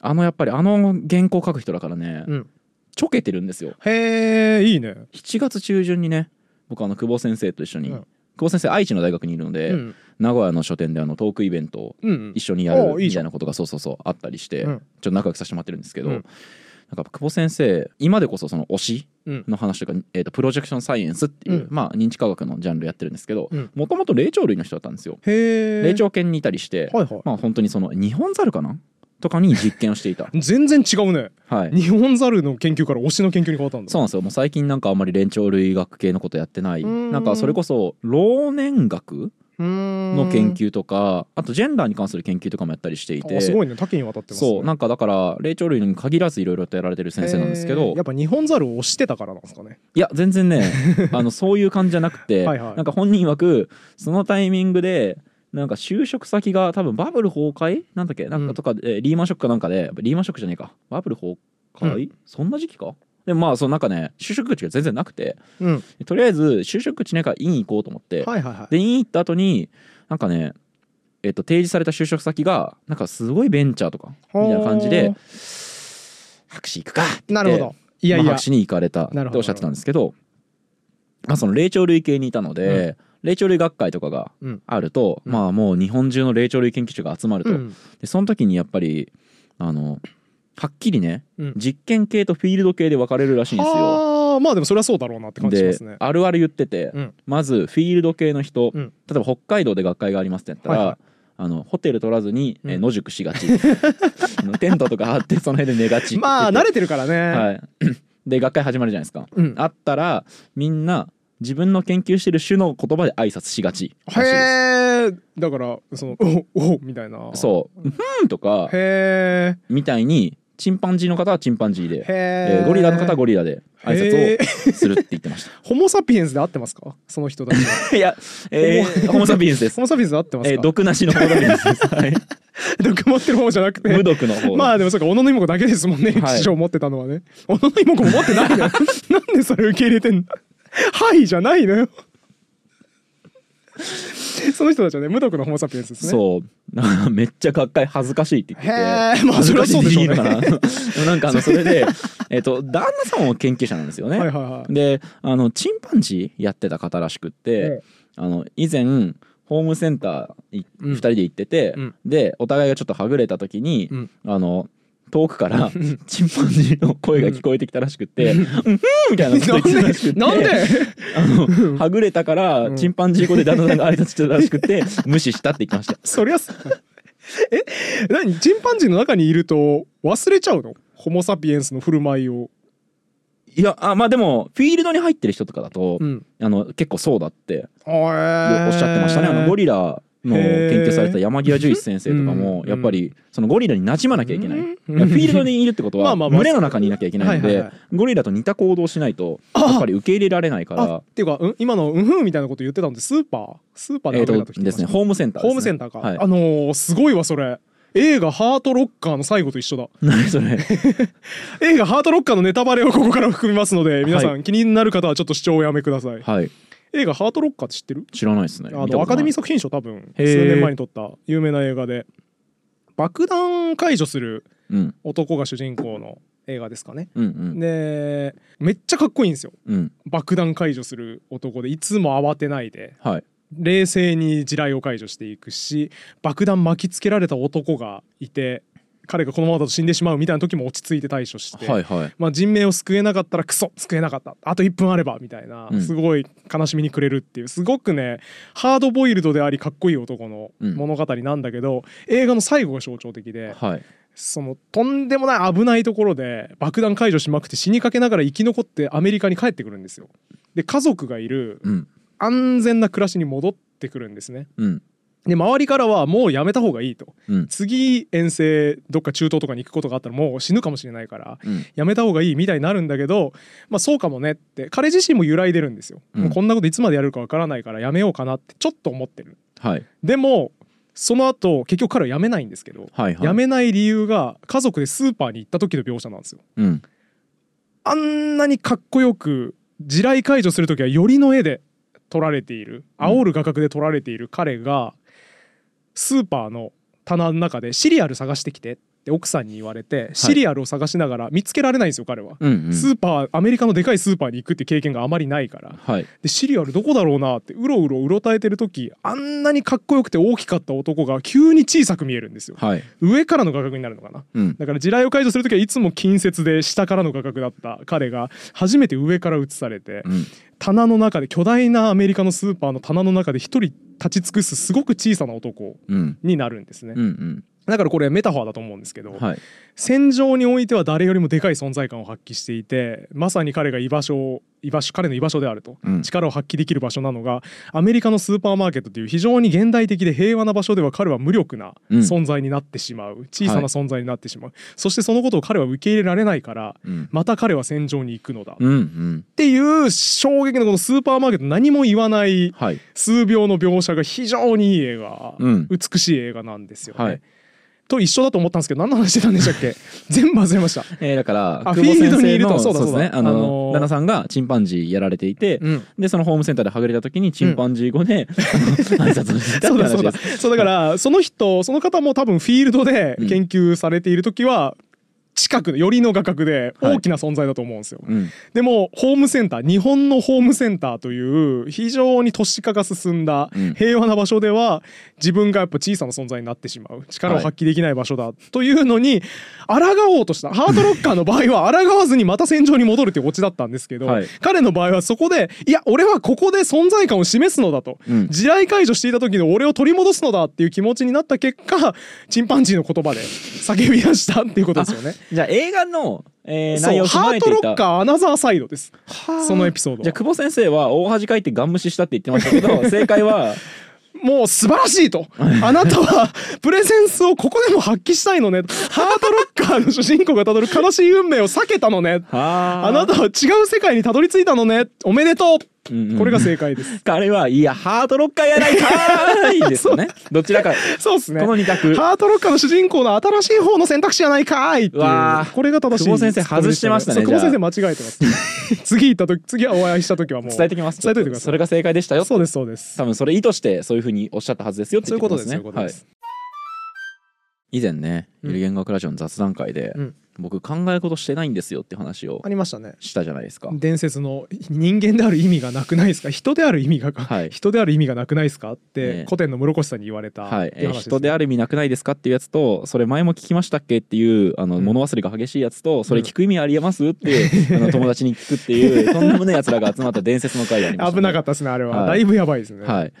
あのやっぱりあの原稿書く人だからね、うんちょけてるんですよ。へえいいね。7月中旬にね僕あの久保先生と一緒に、うん。久保先生愛知の大学にいるので、うん。名古屋の書店であのトークイベントを一緒にやるみたいなことがそうそうそうあったりして、うん。ちょっと仲良くさせてもらってるんですけど、うん。なんか久保先生今でこそその推しうん。の話とか、えー、とプロジェクションサイエンスっていう、うん。まあ認知科学のジャンルやってるんですけどうん。もともと霊長類の人だったんですよ。霊長犬にいたりして、はいはい。まあ本当にその日本猿かなとかに実験をしていた。*laughs* 全然違うね。はい。日本猿の研究から推しの研究に変わったんだ。そうなんですよ。もう最近なんかあんまり霊長類学系のことやってない。うん。なんかそれこそ老年学のの研究とかあとジェンダーに関する研究とかもやったりしていて。あすごいね。多岐にわたってますね。そうなんかだから霊長類に限らずいろいろとやられてる先生なんですけへどー。やっぱ日本猿を推してたからなんですかね。いや全然ね。あのそういう感じじゃなくて。*laughs* はいはい。なんか本人曰くそのタイミングでなんか就職先が多分バブル崩壊なんだっけなんかとかで、リーマンショックかなんかでリーマンショックじゃねえか。バブル崩壊、そんな時期か？でもまあそのなんかね就職口が全然なくて。うん。とりあえず就職口ないから院行こうと思って、はいはいはい。で院行った後になんかねえっと提示された就職先がなんかすごいベンチャーとかみたいな感じで博士行くかってなるほど。いやいや。まあ博士に行かれたってなるほどおっしゃってたんですけどまあその霊長類系にいたので、霊長類学会とかがうん。あると、うん。まあもう日本中の霊長類研究者が集まると、うん。でその時にやっぱりあのはっきりねうん。実験系とフィールド系で分かれるらしいんですよ。まあでもそれはそうだろうなって感じしまですね。あるある言ってて、うん。まずフィールド系の人、うん。例えば北海道で学会がありますってやったら、はいはい。あのホテル取らずに、え野宿しがち。*laughs* テントとかあってその辺で寝がちまあ慣れてるからね。はい、で学会始まるじゃないですか、うん。あったらみんな自分の研究してる種の言葉で挨拶しがち。へえだからそのおおみたいな。そう「ふーん」とかへえみたいにチンパンジーの方はチンパンジーで、へええーゴリラの方はゴリラで挨へ拶をするって言ってましホモ・サピエンスで合ってますか？その人たち *laughs* いや、えー、ホモサピエンスです。ホモ・サピエンスで合ってますか、えー、毒なしのホモサピエンスです、*laughs* はい、毒持ってる方じゃなくて。無毒の方まあでもそうか小野の妹子だけですもんね、はい。師匠持ってたのはね。小野の妹子も持ってないの？よ *laughs* なんでそれ受け入れてんの？はいじゃないのよ。その人たちはね無毒のホモ・サピエンスですね。そう。*laughs* めっちゃ学会恥ずかしいって言ってて。まあそれはそうでしょうね。*laughs* なんかあのそれで *laughs* えっと旦那さんも研究者なんですよね、はいはいはい。であのチンパンジーやってた方らしくって、あの以前ホームセンターいうん2人で行ってて、うんでお互いがちょっとはぐれた時に、うんあの遠くからチンパンジーの声が聞こえてきたらしくって「うん、ふん」みたいなこと言ってたらしくってなんで？あのはぐれたからうんチンパンジー語で旦那さんが挨拶してたらしくて *laughs* 無視したって言ってました。そりゃすえ？何？チンパンジーの中にいると忘れちゃうの？ホモ・サピエンスの振る舞いを。いやあまあでもフィールドに入ってる人とかだと、うん。あの結構そうだっておおっしゃってましたね。あのゴリラの研究されてた山際十一先生とかもうんやっぱりそのゴリラに馴染まなきゃいけない。フィールドにいるってことは群れの中にいなきゃいけないのでゴリラと似た行動をしないとあやっぱり受け入れられないかあらっていうか、うん、今の「うんふん」みたいなこと言ってたのでスーパー？スーパーでえっ食べた時とですねホームセンターホームセンターか、はい。あのーすごいわそれ。映画「ハートロッカー」の最後と一緒だ。何それ？*laughs* 映画「ハートロッカー」のネタバレをここから含みますので皆さん、は気になる方はちょっと視聴をやめください。はい映画「ハートロッカー」って知ってる？知らないですね。あのアカデミー作品賞多分数年前に撮った有名な映画で。爆弾解除するうん。男が主人公の映画ですかね。うんうん。でめっちゃかっこいいんですよ。うん。爆弾解除する男で。いつも慌てないで。はい。冷静に地雷を解除していくし爆弾巻きつけられた男がいて彼がこのままだと死んでしまうみたいな時も落ち着いて対処して、はいはい。まあ、人命を救えなかったらクソ救えなかったあと1分あればみたいなうん。すごい悲しみにくれるっていうすごくねハードボイルドでありかっこいい男のうん物語なんだけど、映画の最後が象徴的ではい。そのとんでもない危ないところで爆弾解除しまくって死にかけながら生き残ってアメリカに帰ってくるんですよ。で家族がいるうん。安全な暮らしに戻ってくるんですね。うんで周りからはもうやめた方がいいと。うん。次遠征どっか中東とかに行くことがあったらもう死ぬかもしれないからうん。やめた方がいいみたいになるんだけどまあそうかもねって。彼自身も揺らいでるんですよ、うん。もうこんなこといつまでやれるかわからないからやめようかなってちょっと思ってる。はい。でもその後結局彼は辞めないんですけど、はいはい。辞めない理由が家族でスーパーに行った時の描写なんですよ。うん。あんなにかっこよく地雷解除する時はよりの絵で撮られている。煽る画角で撮られている彼がスーパーの棚の中でシリアル探してきて。って奥さんに言われてシリアルを探しながら見つけられないんですよ彼は。うんうん。スーパーアメリカのでかいスーパーに行くって経験があまりないから。はい。でシリアルどこだろうなってうろうろうろたえてる時あんなにかっこよくて大きかった男が急に小さく見えるんですよ。はい。上からの画角になるのかな。うん。だから地雷を解除する時はいつも近接で下からの画角だった彼が初めて上から映されてうん。棚の中で巨大なアメリカのスーパーの棚の中で一人立ち尽くすすごく小さな男うん。になるんですね。うんうんだからこれメタファーだと思うんですけど、はい。戦場においては誰よりもでかい存在感を発揮していてまさに彼が居場所を居場所彼の居場所であると、うん。力を発揮できる場所なのがアメリカのスーパーマーケットという非常に現代的で平和な場所では彼は無力なうん。存在になってしまう、小さな存在になってしまう、そしてそのことを彼は受け入れられないからうん。また彼は戦場に行くのだ、っうんうん。ていう衝撃のこのスーパーマーケット何も言わないはい。数秒の描写が非常にいい映画、うん。美しい映画なんですよね。はいと一緒だと思ったんですけど何の話してたんでしたっけ？*laughs* 全部忘れました。えーだからあフィールドにいると。そうだですねあそうだあののー旦那さんがチンパンジーやられていてうん。でそのホームセンターではぐれた時にチンパンジー語で、*laughs* あの挨拶をしたそうだそうだ。そうだからその人その方も多分フィールドで研究されている時は近くで寄りの画角で大きな存在だと思うんですよ。うん。でもホームセンター日本のホームセンターという非常に都市化が進んだうん。平和な場所では自分がやっぱ小さな存在になってしまう。力を発揮できない場所だというのに抗おうとした。ハートロッカーの場合は *laughs* 抗わずにまた戦場に戻るっていうオチだったんですけど、はい。彼の場合はそこでいや俺はここで存在感を示すのだと、うん。地雷解除していた時の俺を取り戻すのだっていう気持ちになった結果チンパンジーの言葉で叫び出したっていうことですよね。じゃあ映画の、えー内容を踏ハートロまえていた。ッカーアナザーサイドです。はあ。そのエピソードは。じゃあ久保先生は大恥かいてガン無視したって言ってましたけど *laughs* 正解は？もう素晴らしいと。あなたはプレゼンスをここでも発揮したいのね。ハートロッカーの主人公がたどる悲しい運命を避けたのね。はあなたは違う世界にたどり着いたのね。おめでとううんうん。これが正解です。*laughs* 彼はいやハートロッカーやないかーいですよね。*laughs* どちらか。そうですね。この二択。ハートロッカーの主人公の新しい方の選択肢じゃないかーいっこれが正しい。久保先生外してましたね久保先生間違えてます。*laughs* 次行った時次お会いした時はもう。伝えてきます。伝えといてください。それが正解でしたよ。そうですそうです。多分それ意図してそういうふうにおっしゃったはずですよ。ってそういうことですそういうことです、はい。以前ねうん。ゆる言語学ラジオの雑談会で、うん僕考え事してないんですよって話をありましたね。したじゃないですか。伝説の人間である意味がなくないですか？人である意味が、はい。人である意味がなくないですか？って、ね。古典の室越さんに言われたはい、えー人である意味なくないですか？っていうやつとそれ前も聞きましたっけ？っていうあの、うん。物忘れが激しいやつとそれ聞く意味ありえます？って、あの *laughs* 友達に聞くっていうとんでもないやつらが集まった伝説の回がありました、危なかったですねあれは、はい。だいぶやばいですね、はい、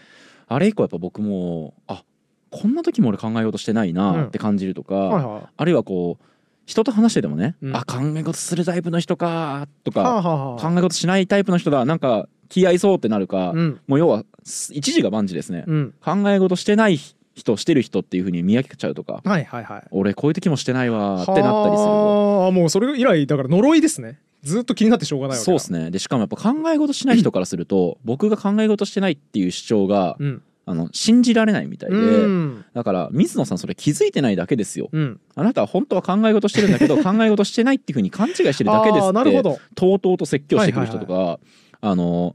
あれ以降やっぱ僕もあこんな時も俺考えようとしてないなって感じるとか、はいはあるいはこう人と話しててもね、うん。あ考え事するタイプの人かとか、はあはあ考え事しないタイプの人だなんか気合いそうってなるか、うん。もう要はす一時が万事ですね、うん。考え事してない人してる人っていう風に見分けちゃうとかはいはいはい。俺こういう時もしてないわってなったりすると。はあもうそれ以来だから呪いですね。ずっと気になってしょうがないわけだ。そうですね。でしかもやっぱ考え事しない人からすると僕が考え事してないっていう主張が、うんあの信じられないみたいで、うん。だから水野さんそれ気づいてないだけですよ。うん。あなたは本当は考え事してるんだけど *laughs* 考え事してないっていう風に勘違いしてるだけですあーなるほってど。とうとうと説教してくる人とか、あの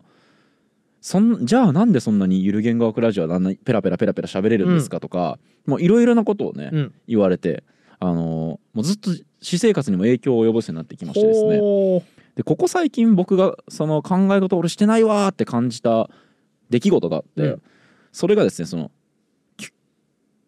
そんじゃあなんでそんなにゆる言語学ラジオはペラペラペラペラ喋れるんですかとか、もういろいろなことをね、うん。言われてあのもうずっと私生活にも影響を及ぼすようになってきましてですね。ほでここ最近僕がその考え事俺してないわーって感じた出来事があって、うんそれがですねそのき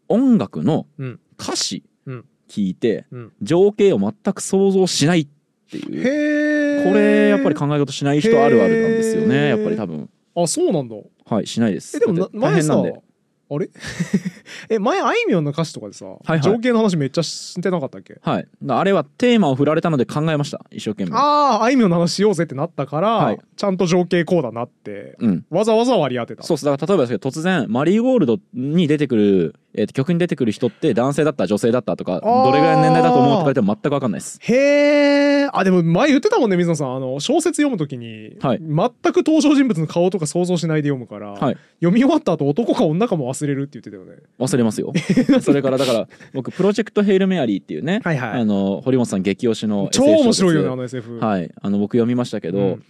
音楽のうん。歌詞、うん聞いてうん。情景を全く想像しないっていう。これやっぱり考え事しない人あるあるなんですよね。やっぱり多分。あそうなんだ。はいしないです。えでも大変なんであれ？*laughs* え前あいみょんの歌詞とかでさ、はい情景の話めっちゃしてなかったっけ？はい。あれはテーマを振られたので考えました。一生懸命。あああいみょんの話しようぜってなったから、はい。ちゃんと情景こうだなってうん。わざわざ割り当てた。そうだから例えばですけど突然マリーゴールドに出てくる、えーと曲に出てくる人って男性だった女性だったとかー。どれぐらいの年代だと思うとか言っても全く分かんないです。へえあでも前言ってたもんね水野さん。あの小説読むときに、はい。全く登場人物の顔とか想像しないで読むから、はい。読み終わった後男か女かも忘れるって言ってたよね。忘れますよ。*laughs* それからだから僕プロジェクトヘイルメアリーっていうね、はいはい。あの堀本さん激推しの超面白いよねあの SF はい。あの僕読みましたけど、うん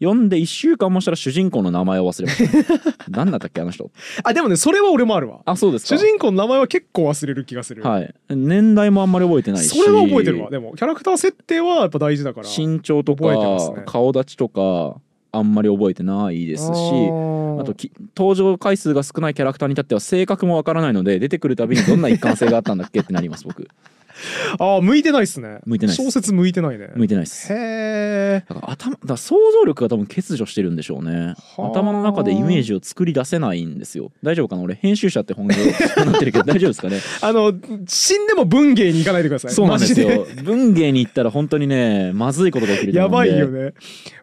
読んで1週間もしたら主人公の名前を忘れました。*laughs* 何だったっけあの人。あでもねそれは俺もあるわ。あそうですか。主人公の名前は結構忘れる気がする、はい。年代もあんまり覚えてないし。それは覚えてるわでも。キャラクター設定はやっぱ大事だから身長とか、ね。顔立ちとかあんまり覚えてないですしあとき登場回数が少ないキャラクターに至っては性格もわからないので出てくるたびにどんな一貫性があったんだっけってなります僕 *laughs* あー向いてないっすね。向いてないっす。小説向いてないね。向いてないです。へえだから頭だ想像力が多分欠如してるんでしょうね。はあ頭の中でイメージを作り出せないんですよ。大丈夫かな？俺編集者って本業 *laughs* になってるけど大丈夫ですかね？あの死んでも文芸に行かないでください。そうなんですマよ文芸に行ったら本当にねまずいことが起きるとやばいよね。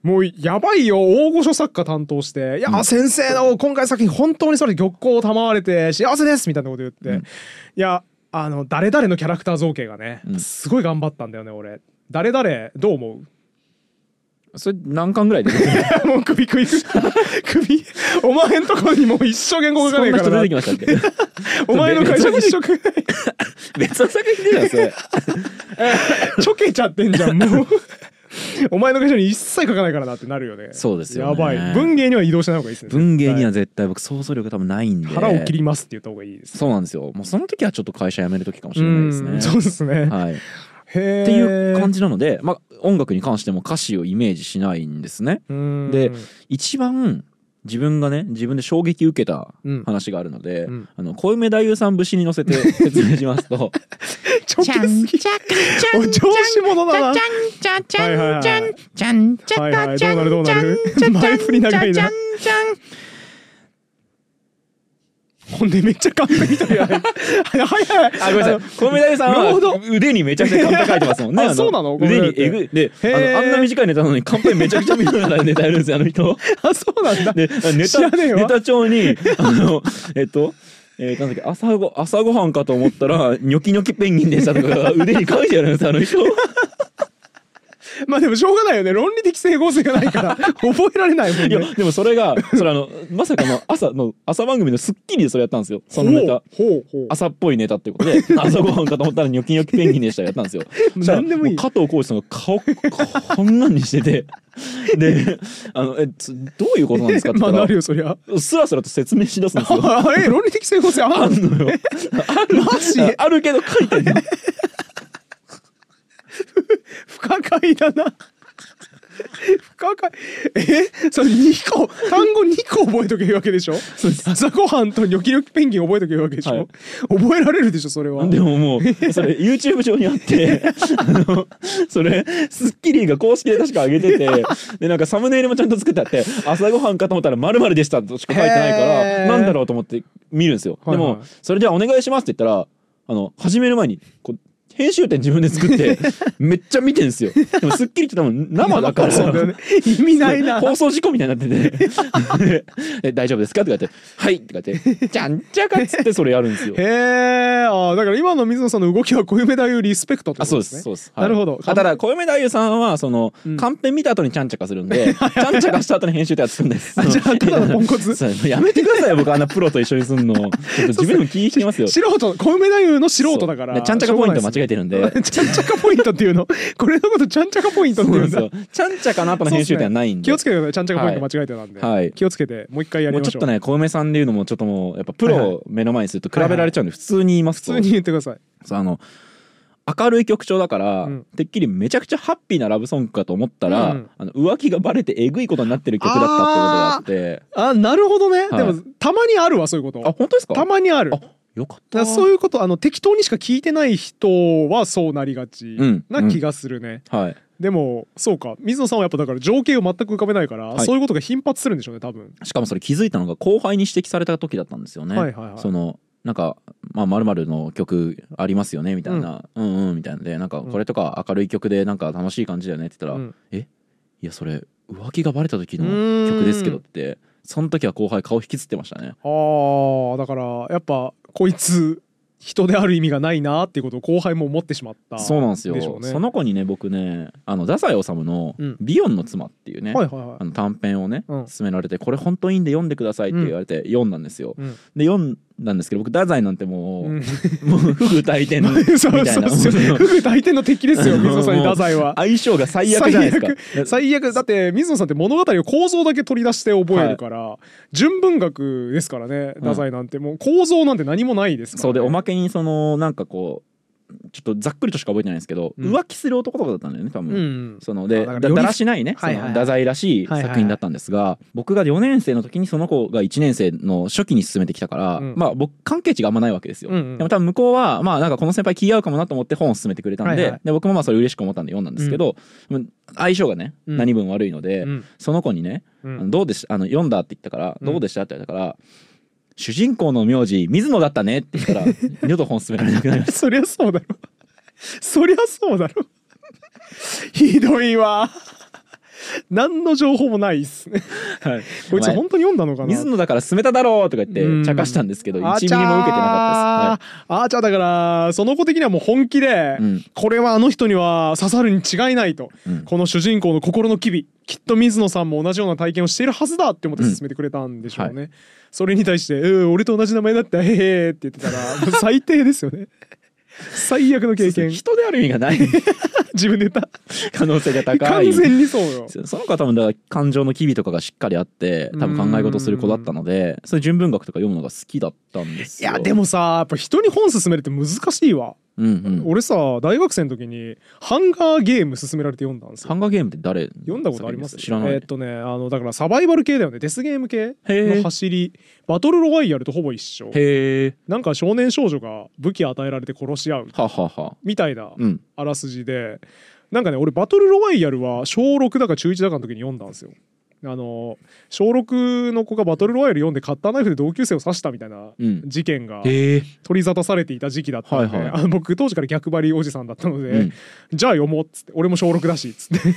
もうやばいよ。大御所作家担当して「いや、うん。先生の今回作品本当にそれ玉光を賜れて幸せです」みたいなこと言って、うん。いやあの誰々のキャラクター造形がね、うん。すごい頑張ったんだよね俺。誰々どう思それ何巻ぐらいで？う *laughs* もう首 *laughs* 首首首お前んとこにもう一生言語書かそんな人ねえからな。出てきましたっけ？*laughs* お前の会社に一生別の作品でじゃんそれ。ちょけちゃってんじゃんもう *laughs* お前の会社に一切書かないからなってなるよね。そうですよね。やばい。文芸には移動しない方がいいですね。文芸には絶絶対僕想像力多分ないんで。対腹を切りますって言った方がいいですそうなんですよ。もうその時はちょっと会社辞める時かもしれないですね。うんそうですね、はい、っていう感じなので、まあ、音楽に関しても歌詞をイメージしないんですね。うん。で一番自分がね自分で衝撃受けたうん。話があるので、うん。あの小梅太夫さん節に乗せて *laughs* 説明しますと。ちょけすぎお調子者だな。はいはいはい。はいはい。どうなるどうなる？*laughs* 前振り長いなほんでめっちゃカンペみたい。なはいはいあごめんなさい。小梅太夫さんは腕にめちゃくちゃカンペ書いてますもんね。あの *laughs* そうなの？腕にえぐいであんな短いネタなのにカンペめちゃくちゃ短いネタやるんですよあの人。*laughs* あそうなんだ。でネタネタ帳にあのえっとえー、なんだっけ朝ご朝ごはんかと思ったらニョキニョキペンギンでしたとか腕に書いてあるんですあの人 *laughs* まあでもしょうがないよね。論理的整合性がないから。*laughs* 覚えられないもんいやねでもそれがそれあのまさかの朝の朝番組の『スッキリ』でそれやったんですよ。そのネタ。ほうほうほう。朝っぽいネタってことで朝ごはんかと思ったらニョキニョキペンギンでしたやったんですよ。*laughs* 何でもいい。う加藤浩次さんが顔こんなんにしてて。であのえつどういうことなんですかってまあな言ったるよそりゃ。らスラスラと説明しだすんですよ。ああれ論理的整合性ああるんのよ。あるけど書いてんの *laughs* 不可解だな。不可解。え？それ2個。単語2個覚えとけばいいわけでしょ？朝ごはんとニョキニョキペンギン覚えとけばいいわけでしょ、はい。覚えられるでしょそれは。でももう *laughs* それ YouTube 上にあってあのそれ『スッキリ』が公式で確か上げててでなんかサムネイルもちゃんと作ってあって朝ごはんかと思ったら「まるでした」としか書いてないからなんだろうと思って見るんですよ。はいはい。でも「それじゃあお願いします」って言ったらあの始める前にこう編集点自分で作って *laughs* めっちゃ見てんすよ。でも『スッキリ』って多分生だから。*laughs* ね。意味ないな。放送事故みたいになってて。*laughs* で「大丈夫ですか?」とか言って「はい」とか言って「じゃんじゃか」っつってそれやるんですよ。へ。えあだから今の水野さんの動きは小夢太夫リスペクトってあことですね。そうですそうです、はい。なるほど。あただ小梅太夫さんはその、うん。カンペ見た後にちゃんちゃかするんでちゃんちゃかした後に編集でやってくんです。あじゃあただのポンコツ。やめてくださいよ僕あんなプロと一緒にすんの。自分でも気にしてますよ。素人。小梅太夫の素人だからちゃんちゃかポイント間違えてるんで。*laughs* ちゃんちゃかポイントっていうの？*laughs* これのことちゃんちゃかポイントっていうんだちゃんちゃかの後の編集点はないんで。気をつけてくださいちゃんちゃかポイント間違えてなんで、はい。気をつけてもう一回やりましょう。もうちょっとね小梅さんでいうのもちょっともうやっぱプロを目の前にすると比べられちゃうんで普通に言いますと、普通に言ってください。そうあの明るい曲調だから、うん。てっきりめちゃくちゃハッピーなラブソングかと思ったら、うんあの浮気がバレてえぐいことになってる曲だったってことがあって。あなるほどね、はい。でもたまにあるわそういうこと。あ本当ですか？たまにある。あよかった。そういうことあの適当にしか聞いてない人はそうなりがちうんな気がするね、はいでもそうか。水野さんはやっぱだから情景を全く浮かべないから、はい。そういうことが頻発するんでしょうね多分、しかもそれ気づいたのが後輩に指摘された時だったんですよね、はいはいはい。そのなんか「まあ、〇〇の曲ありますよね」みたいな「うん、うん」みたいなでなんかこれとか明るい曲でなんか楽しい感じだよねって言ったら「うん。え？いやそれ浮気がバレた時の曲ですけど」ってその時は後輩顔引きつってましたね。あーだからやっぱこいつ人である意味がないなっていうことを後輩も思ってしまったそうなんですよ。ね。その子にね僕ねあの太宰治のうん「ビヨンの妻」っていうね、はいはいはい。あの短編をね、うん。勧められてこれ本当いいんで読んでくださいって言われて読んだんですよ、うん。で読んだんですけど僕太宰なんてもう、うん。もうフグ大天 *laughs* みたいな。フグ大天の敵ですよ *laughs* 水野さんに太宰は。相性が最悪じゃないですか。最悪。だって水野さんって物語を構造だけ取り出して覚えるから、純文学ですからね太宰なんて。もう構造なんて何もないですから、ね、そうでおまけにそのなんかこうちょっとざっくりとしか覚えてないんですけど、うん。浮気する男とかだったんだよね多分、うん。そのでだあだからしないね、はいはい太宰らしいはいはいはい作品だったんですが、僕が4年生の時にその子が1年生の初期に進めてきたから、うん。まあ僕関係値があんまないわけですよ、うんうん。でも多分向こうはまあなんかこの先輩気合うかもなと思って本を進めてくれたんで,、はいはいで僕もまあそれ嬉しく思ったんで読んだんですけど、相性がね、うん。何分悪いので、うん。その子にねどうでしあの読んだって言ったから、うん。どうでしたって言ったから主人公の名字水野だったねって言ったら *laughs* 二度と本進められなくなりましそりゃそうだろ。そりゃそうだろ。ひどいわ。何の情報もないっすね。た、はい、こいつ本当に読んだのかな？水野だから進めただろうとか言うん。って茶化したんですけど1ミあリも受けてなかったです、はあーちゃんだからその子的にはもう本気で、いうん。これはあの人には刺さるに違いないと。うん。この主人公の心の機微きっと水野さんも同じような体験をしているはずだって思って進めてくれたんでしょうね、それに対して「うん俺と同じ名前だったへへ」って言ってたらもう最低ですよね。最悪の経験。人である意味がない。*laughs* 自分で言った。可能性が高い。完全にそうよ。その子は多分だから感情の機微とかがしっかりあって多分考え事する子だったのでそういう純文学とか読むのが好きだったんですよ。いやでもさやっぱ人に本勧めるって難しいわ、うんうん。俺さ大学生の時にハンガーゲーム勧められて読んだんですよ。ハンガーゲームって誰？読んだことあります？知らない、えーっとねあのだからサバイバル系だよね。デスゲーム系？へのえ走り。バトルロワイヤルとほぼ一緒。へえなんか少年少女が武器与えられて殺し合うみたいなうん。あらすじで。なんかね俺バトルロワイヤルは小6だか中1だかの時に読んだんですよあの小6の子がバトルロワイヤル読んでカッターナイフで同級生を刺したみたいなうん。事件が取り沙汰されていた時期だったんで、あの僕当時から逆張りおじさんだったので、うん。じゃあ読もうっつって俺も小6だしっつって。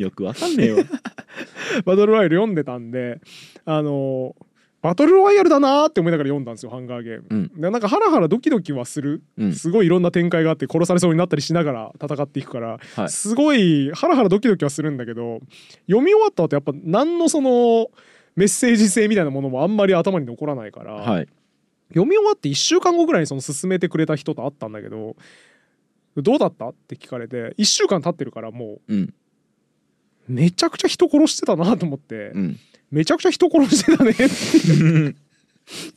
よくわかんねえわ。*laughs* バトルロワイヤル読んでたんであのバトルロワイヤルだなーって思いながら読んだんですよハンガーゲーム、うん。でなんかハラハラドキドキはする、うん。すごいいろんな展開があって殺されそうになったりしながら戦っていくから、はい。すごいハラハラドキドキはするんだけど読み終わった後やっぱ何のそのメッセージ性みたいなものもあんまり頭に残らないから、はい。読み終わって1週間後ぐらいにその勧めてくれた人と会ったんだけど「どうだった?」って聞かれて1週間経ってるからもうん。うめちゃくちゃ人殺してたなと思って、うんめちゃくちゃ人殺してたね。って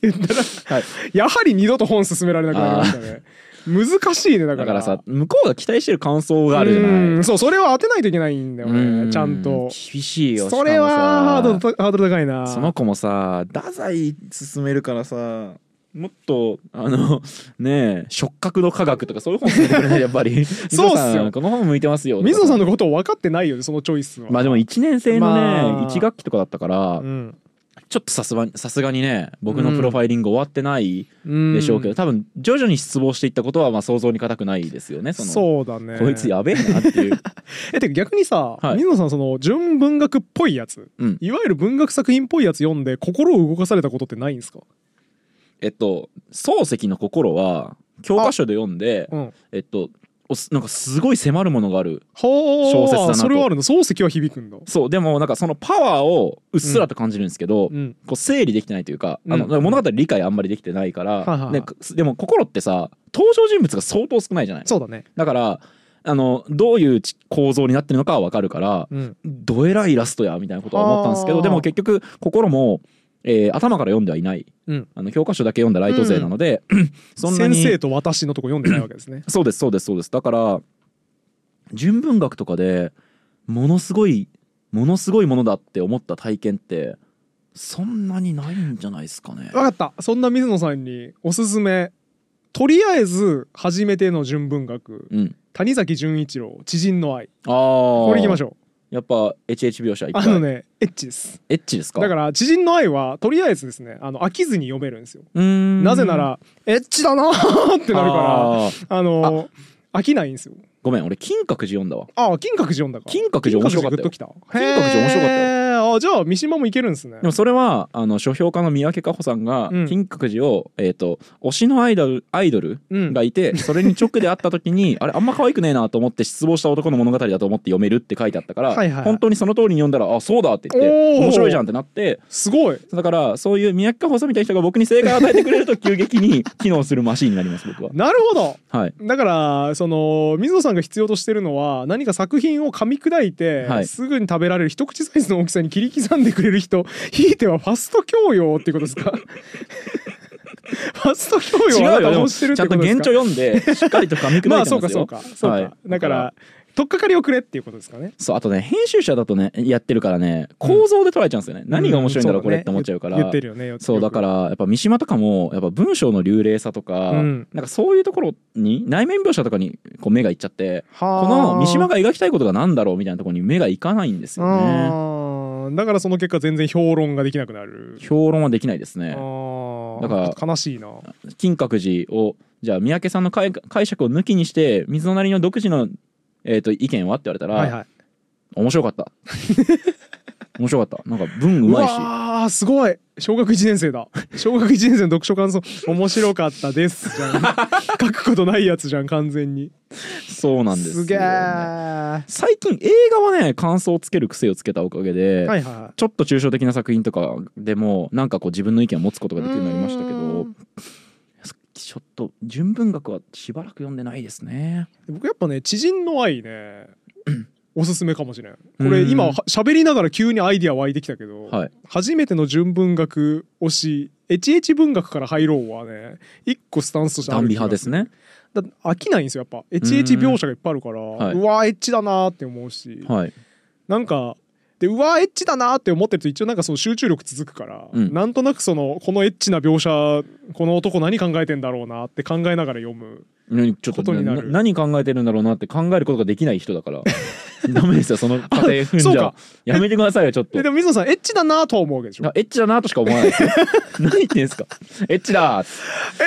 言ったらはいやはり二度と本進められなくなりましたね。難しいねだから。だからさ向こうが期待してる感想があるじゃうなんいそうそれを当てないといけないんだようん。ねちゃんと。厳しいよそれはハードル高いな。その子もさ太宰進めるからさもっとあのねえ触覚の科学とかそういう本進めてくれない？*laughs* やっぱり。そうっすよ。この本向いてますよ。水野さんののことを分かってないよねそのチョイスは。まあでも1年生のね、まあ。1学期とかだったから、うん。ちょっとさすがにさすがにね僕のプロファイリング終わってないうんでしょうけど、多分徐々に失望していったことはまあ想像に難くないですよねその。そうだね。こいつやべえなっていう。*laughs* えてか逆にさ、はい。水野さんその純文学っぽいやつ。うん。いわゆる文学作品っぽいやつ読んで心を動かされたことってないんですか？えっと漱石の心は教科書で読んでうん。えっとおすなんかすごい迫るものがあるはあ小説だなと。それはあるの？漱石は響くんだ。そうでもなんかそのパワーをうっすらと感じるんですけど、うん。こう整理できてないというか、あのうん物語理解あんまりできてないから、はいはいはい。でも心ってさ登場人物が相当少ないじゃない？そうだね。だからあのどういうち構造になってるのかは分かるからうん。どえらいイラストやみたいなことは思ったんですけどでも結局心も、えー頭から読んではいない。うん。あの教科書だけ読んだライト勢なので、*clears throat* そんなに先生と私のとこ読んでないわけですね。*laughs* そうですそうですそうです。だから純文学とかでものすごいものすごいものだって思った体験ってそんなにないんじゃないですかね。分かった。そんな水野さんにおすすめ。とりあえず初めての純文学。うん。谷崎潤一郎知人の愛。ああこれいきましょょうやっぱ HH 描写いっぱいうあのねエッチです。エッチですか？だから知人の愛はとりあえずですねあの飽きずに読めるんですよ。なぜならエッチだなー *laughs* ってなるからあの飽きないんですよ。ごめん俺金閣寺読んだわ。ああ金閣寺読んだか金閣寺面白かったよ。金閣寺面白かったよあじゃあ三島もいけるんですね。でもそれはあの書評家の三宅佳穂さんがうん。金閣寺を、えー、と推しのアイドルアイドルうん。がいて、それに直で会った時に *laughs* あれあんま可愛くねえなと思って失望した男の物語だと思って読めるって書いてあったから、はいはいはい。本当にその通りに読んだらあそうだって言って面白いじゃんってなって。すごい。だからそういう三宅佳穂さんみたいな人が僕に正解を与えてくれると急激に *laughs* 機能するマシンになります僕は。なるほど。はい。だからその水野さんが必要としてるのは何か作品を噛み砕いて、はい。すぐに食べられる一口サイズの大きさに切り刻んでくれる人ひいてはファスト教養っていうことですか？*laughs* ファスト教養違うよでもをあなた欲してるっちゃんとてことですか？原著読んでしっかりと噛み砕いてま *laughs* あ。そうかそうかそうか、はい。だから取っかかりをくれっていうことですかね？そうあとね編集者だとねやってるからね構造で捉えちゃうんですよね、何が面白いんだろうこれって思っちゃうから。言ってるよねよそうだからやっぱ三島とかもやっぱ文章の流麗さとか、うん。なんかそういうところに内面描写とかにこう目がいっちゃってここの三島が描きたいことが何だろうみたいなところに目がいかないんですよねだからその結果全然評論ができなくなる。評論はできないですね。だから悲しいな。金閣寺をじゃあ三宅さんの解解釈を抜きにして水のなりの独自の、えー、と意見はって言われたら、はいはい。面白かった。面白かった。なんか文ううまいし。わーすごい小学1年生だ。*laughs* 小学1年生の読書感想面白かったです。じゃん。*laughs* 書くことないやつじゃん完全に。そうなんですすげえは最近映画はね感想をつける癖をつけたおかげで、いはいはちょっと抽象的な作品とかでもなんかこう自分の意見を持つことができるようになりましたけうどん。ちょっと純文学はしばらく読んでないですね。僕やっぱね知人の愛ねおすすめかもしれん。これうん。今は喋りながら急にアイディア湧いてきたけど、はい。初めての純文学推し HH 文学から入ろうはね一個スタンスとしてある派ですね。だ飽きないんですよやっぱ。HH 描写がいっぱいあるから、はい。うわーエッチだなーって思うし、はい。なんかでうわーエッチだなーって思ってると一応なんかその集中力続くから、うん。なんとなくそのこのエッチな描写この男何考えてんだろうなって考えながら読む何ちょっこととになる。な何考えてるんだろうなって考えることができない人だから *laughs* ダメですよその過程踏んじゃやめてくださいよちょっと。えでも水野さんエッチだなーとは思うわけでしょ？あエッチだなとしか思わない。*laughs* 何言ってんすか？エッチだー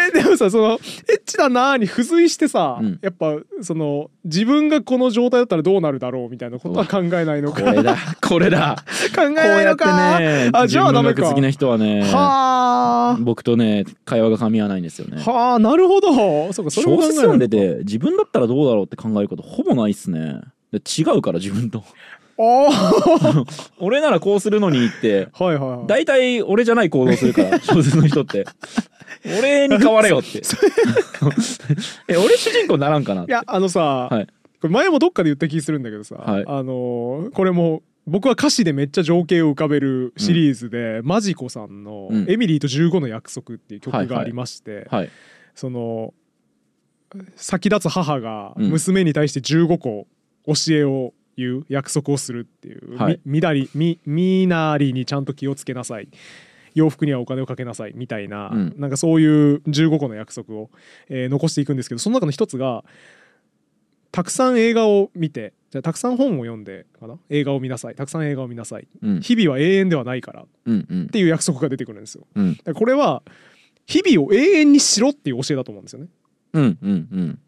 えでもさそのエッチだなーに付随してさ、うん。やっぱその自分がこの状態だったらどうなるだろうみたいなことは考えないのか。これだ。これだ。考えないのか。ねあじゃあダメか。好きな人はねはあ。僕とね会話が噛み合わないんですよね。はあなるほど。そうかそれも小説読んでて自分だったらどうだろうって考えることほぼないっすね。で違うから自分と。*laughs* 俺ならこうするのにって。はいはいはい。大体俺じゃない行動するから *laughs* 小説の人って。俺に変われよって。*laughs* え俺主人公にならんかないやあのさ、はい。これ前もどっかで言った気するんだけどさ、はい。あのーこれも僕は歌詞でめっちゃ情景を浮かべるシリーズで、マジコさんのうん「エミリーと15の約束」っていう曲がありまして、はいその先立つ母がうん。娘に対して15個教えを言う約束をするっていう、はい。みみだりみみなりにちゃんと気をつけなさい。洋服にはお金をかけなさい。みたいな、うん。なんかそういう15個の約束を、えー残していくんですけどその中の一つがたくさん映画を見てじゃあたくさん本を読んでかな？映画を見なさい。たくさん映画を見なさい。うん。日々は永遠ではないからっていう約束が出てくるんですよ。うん。これは日々を永遠にしろっていう教えだと思うんですよね。うんうんうん。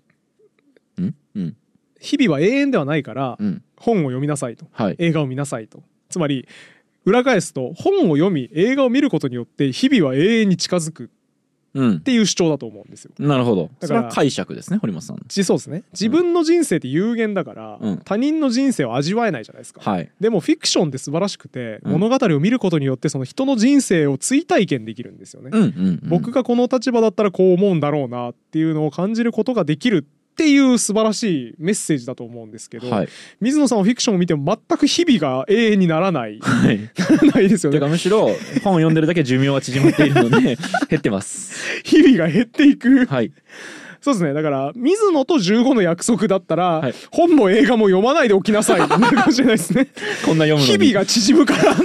うん？うん日々は永遠ではないからうん。本を読みなさいと。はい。映画を見なさいと。つまり裏返すと本を読み映画を見ることによって日々は永遠に近づくっうん。ていう主張だと思うんですよ。なるほど。だから解釈ですね堀本さん。じそうですね。自分の人生って有限だから、うん。他人の人生を味わえないじゃないですか。はい。でもフィクションって素晴らしくて、うん。物語を見ることによってその人の人生を追体験できるんですよね。うんうんうん。僕がこの立場だったらこう思うんだろうなっていうのを感じることができるっていう素晴らしいメッセージだと思うんですけど、はい。水野さんはフィクションを見ても全く日々が永遠にならない。*laughs* はい。*laughs* ないですよね。むしろ本を読んでるだけ寿命は縮まっているので減ってます。*laughs* 日々が減っていく。はい。そうですね。だから水野と15の約束だったら、はい。本も映画も読まないでおきなさい。になるかもしれないですね。こんな読む日々が縮むから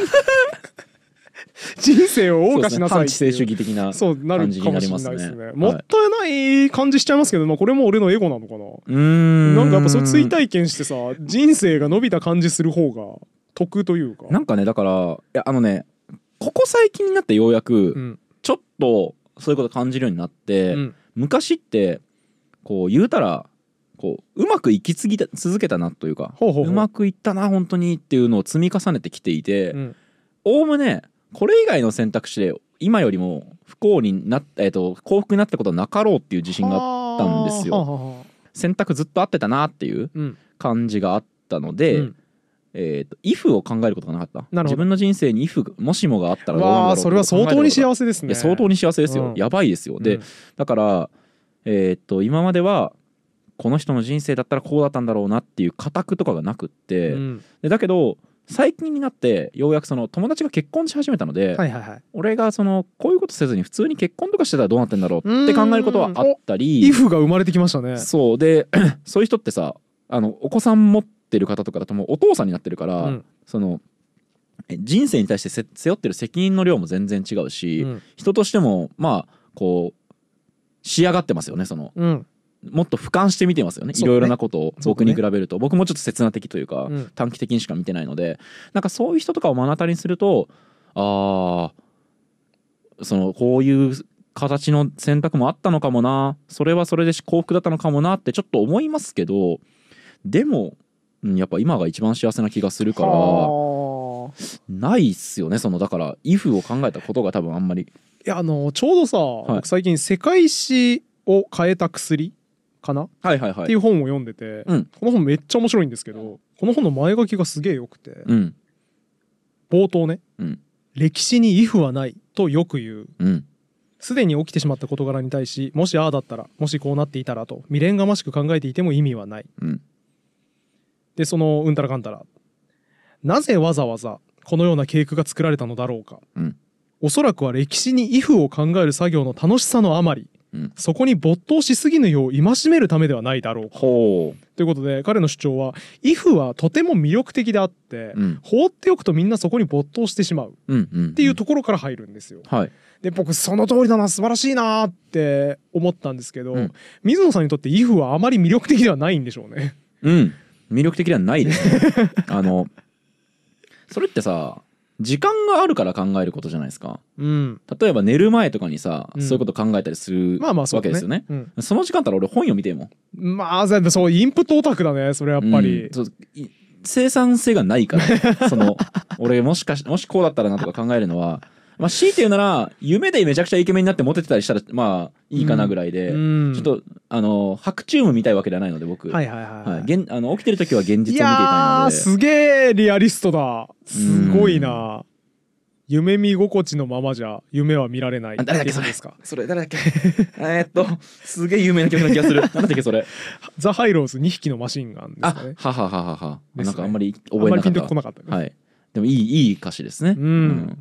人生を謳歌しなさいね。反知性主義的なそうなる感じになりますね。ねはい。もったいない感じしちゃいますけど、まあ、これも俺のエゴなのかな。うーん。なんかやっぱそういう追体験してさ人生が伸びた感じする方が得というか。なんかねだからいやあのねここ最近になってようやくうん。ちょっとそういうこと感じるようになって、うん。昔ってこう言うたらこううまくいき継ぎた続けたなというかほうほうほうまくいったな本当にっていうのを積み重ねてきていてうん。おおむねこれ以外の選択肢で今よりも不幸になっ、えー、と幸福になったことはなかろうっていう自信がったんですよ。選択ずっと合ってたなっていううん。感じがあったので、うん。えー、と if を考えることがなかった。自分の人生に if がもしもがあったらどうなんだそれは相当にせ幸せですね。相当に幸せですよ、うん。やばいですよ。で、うん。だからえーっと今まではこの人の人生だったらこうだったんだろうなっていう家宅とかがなくって、うん。でだけど最近になってようやくその友達が結婚し始めたので、はいはいはい。俺がそのこういうことせずに普通に結婚とかしてたらどうなってんだろうって考えることはあったりイフが生まれてきましたね。そうで *clears throat* そういう人ってさあのお子さん持ってる方とかだともうお父さんになってるから、うん。そのえ人生に対してせ背負ってる責任の量も全然違うし、うん。人としてもまあこう仕上がってますよねそのうんもっと俯瞰して見てますよね。いろいろなことを僕に比べると、僕もちょっと刹那的というか、うん。短期的にしか見てないので。なんかそういう人とかを目の当たりにするとあーそのこういう形の選択もあったのかもな。それはそれで幸福だったのかもなってちょっと思いますけどでもうんやっぱ今が一番幸せな気がするからはあ。ないっすよね。そのだから if を考えたことが多分あんまり。いやあのちょうどさ、い。僕最近世界史を変えた薬かな、はいはいはい。っていう本を読んでて、うん。この本めっちゃ面白いんですけどこの本の前書きがすげえよくて、うん。冒頭ね、うん。歴史に if はないとよく言う。うん。すでに起きてしまった事柄に対しもしああだったらもしこうなっていたらと未練がましく考えていても意味はない。うん。でそのうんたらかんたら。なぜわざわざこのような計画が作られたのだろうか、うん。おそらくは歴史に if を考える作業の楽しさのあまりうん。そこに没頭しすぎぬよう戒めるためではないだろうか。ほということで彼の主張は if はとても魅力的であって、ううん。放っておくとみんなそこに没頭してしまうっていうところから入るんですよ。はい。で僕その通りだな素晴らしいなって思ったんですけど、うん。水野さんにとって if はあまり魅力的ではないんでしょうね。うん。魅力的ではないですね。*laughs* あのそれってさ時間があるから考えることじゃないですか。うん、例えば寝る前とかにさ、うん。そういうこと考えたりするまあまあそね。わけですよね。うん。その時間だったら俺本読みてえもん。まあ全部そうインプットオタクだねそれやっぱり。生産性がないから。*laughs* その俺もしかし *laughs* もしこうだったらなとか考えるのはまあ強いて言うなら夢でめちゃくちゃイケメンになってモテてたりしたらまあいいかなぐらいで、うんちょっとあの白チューム見たいわけではないので僕、はいはいはい、はい、現あの起きてる時は現実を見ていいたいので。すげえリアリストだ。すごいな。夢見心地のままじゃ夢は見られない。あ誰だっけってことですか？それ。誰だっけ？*laughs* えーっとすげえ有名な曲な気がする。なんだっけそれ？ザ・ハイローズ2匹のマシンガンですあかね。ははははは、ね。なんかあんまりあんまりピンと覚えなかったこなかったね、はい。でもいいいい歌詞ですね。うん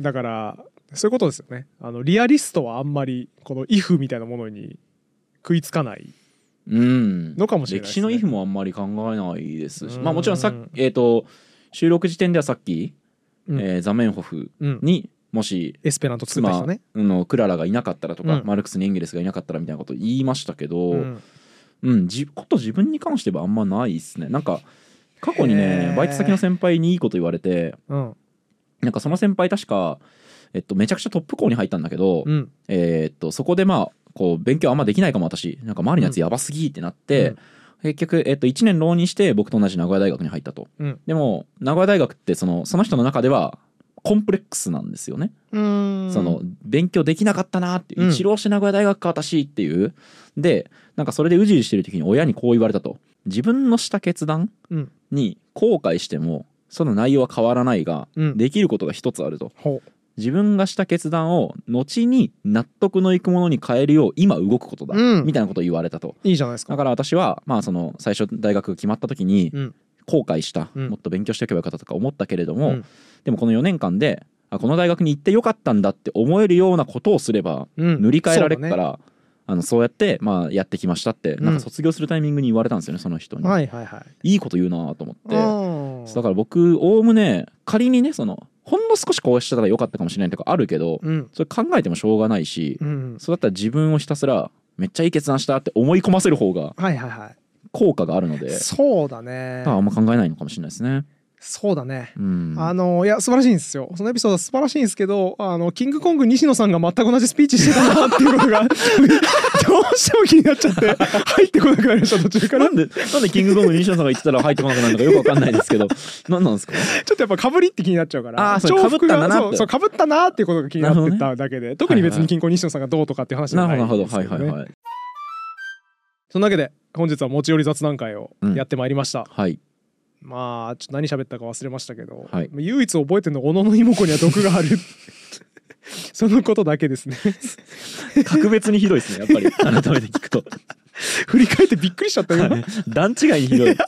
だからそういうことですよね。あのリアリストはあんまりこの「イフ」みたいなものに食いつかない。うん。のかもしれないね。歴史のイフもあんまり考えないですし。うん。まあもちろんさっえーっと収録時点ではさっき、うん。えーザメンホフうん。にもしエスペラント作った妻人ね、のクララがいなかったらとか、うん。マルクスにエンゲルスがいなかったらみたいなこと言いましたけど、うん。うん、じこと自分に関してはあんまないですね。なんか過去にへねー。バイト先の先輩にいいこと言われてうんなんかその先輩確か、えっと、めちゃくちゃトップ校に入ったんだけど、うん。えーっとそこでまあこう勉強あんまできないかも私。なんか周りのやつやばすぎってなって、うん。結局、えっと、1年浪人して僕と同じ名古屋大学に入ったと。うん。でも名古屋大学ってそのその人の中ではコンプレックスなんですよね。うん。その勉強できなかったなって一浪して名古屋大学か私っていう。でなんかそれでうじうじしてる時に親にこう言われたと。自分のした決断うん。に後悔してもその内容は変わらないが、うん。できることが一つあると。ほ自分がした決断を後に納得のいくものに変えるよう今動くことだ、うん。みたいなことを言われたと。ういいじゃないですか。だから私はまあその最初大学が決まった時にうん。後悔した、うん。もっと勉強しておけばよかったとか思ったけれども、うん。でもこの4年間であこの大学に行ってよかったんだって思えるようなことをすればうん。塗り替えられるから、あのそうやってまあやってきましたって、うんなん。か卒業するタイミングに言われたんですよねその人に、ねはいはいはい。いいこと言うなと思ってうん。だから僕おおむね仮にねそのほんの少しこうしたら良かったかもしれないとかあるけどうん。それ考えてもしょうがないしうん。そうだったら自分をひたすらめっちゃいい決断したって思い込ませる方がはいはいはい。効果があるのでそうだね。あんま考えないのかもしれないですね。そうだね。うん、あのいや素晴らしいんですよ。そのエピソードは素晴らしいんですけどあのキングコング西野さんが全く同じスピーチしてたなっていうことが *laughs* どうしても気になっちゃって入ってこなくなりました途中から。なんでなんでキングコング西野さんが言ってたら入ってこなくなるのかよくわかんないですけど。何なんですか？ちょっとやっぱかぶりって気になっちゃうからあーそう重複が被ったなって。そうそうかぶったなっていうことが気になってた。だけで、特に別に金庫西野さんがどうとかっていう話じゃないんですけど、ね、なるほどはいはいはい。そんなわけで本日は持ち寄り雑談会をやってまいりました、はい。まあちょっと何喋ったか忘れましたけど、はい。唯一覚えてるの小野の妹子には毒がある *laughs* そのことだけですね。格別にひどいですねやっぱり。*laughs* 改めて聞くと。振り返ってびっくりしちゃったよ、はい。段違いにひどい。*laughs*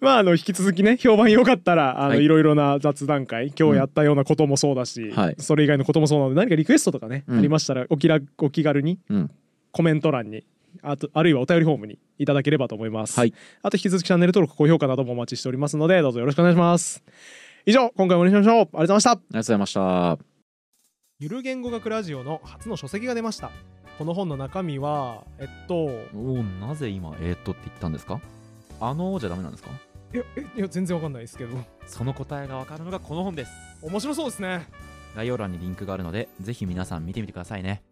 まああの引き続きね評判良かったらあの、はい。いろいろな雑談会今日やったようなこともそうだし、はい。それ以外のこともそうなので何かリクエストとかね、うん。ありましたらお気楽お気軽にうん。コメント欄にあとあるいはお便りフォームにいただければと思います、はい。あと引き続きチャンネル登録高評価などもお待ちしておりますのでどうぞよろしくお願いします以上今回もお願いしましょう。ありがとうございました。ありがとうございました。ゆる言語学ラジオの初の書籍が出ました。この本の中身はえっとおおなぜ今えー、っとって言ったんですか？あのじゃダメなんですか？いやえいや全然わかんないですけど。その答えがわかるのがこの本です。面白そうですね。概要欄にリンクがあるのでぜひ皆さん見てみてくださいね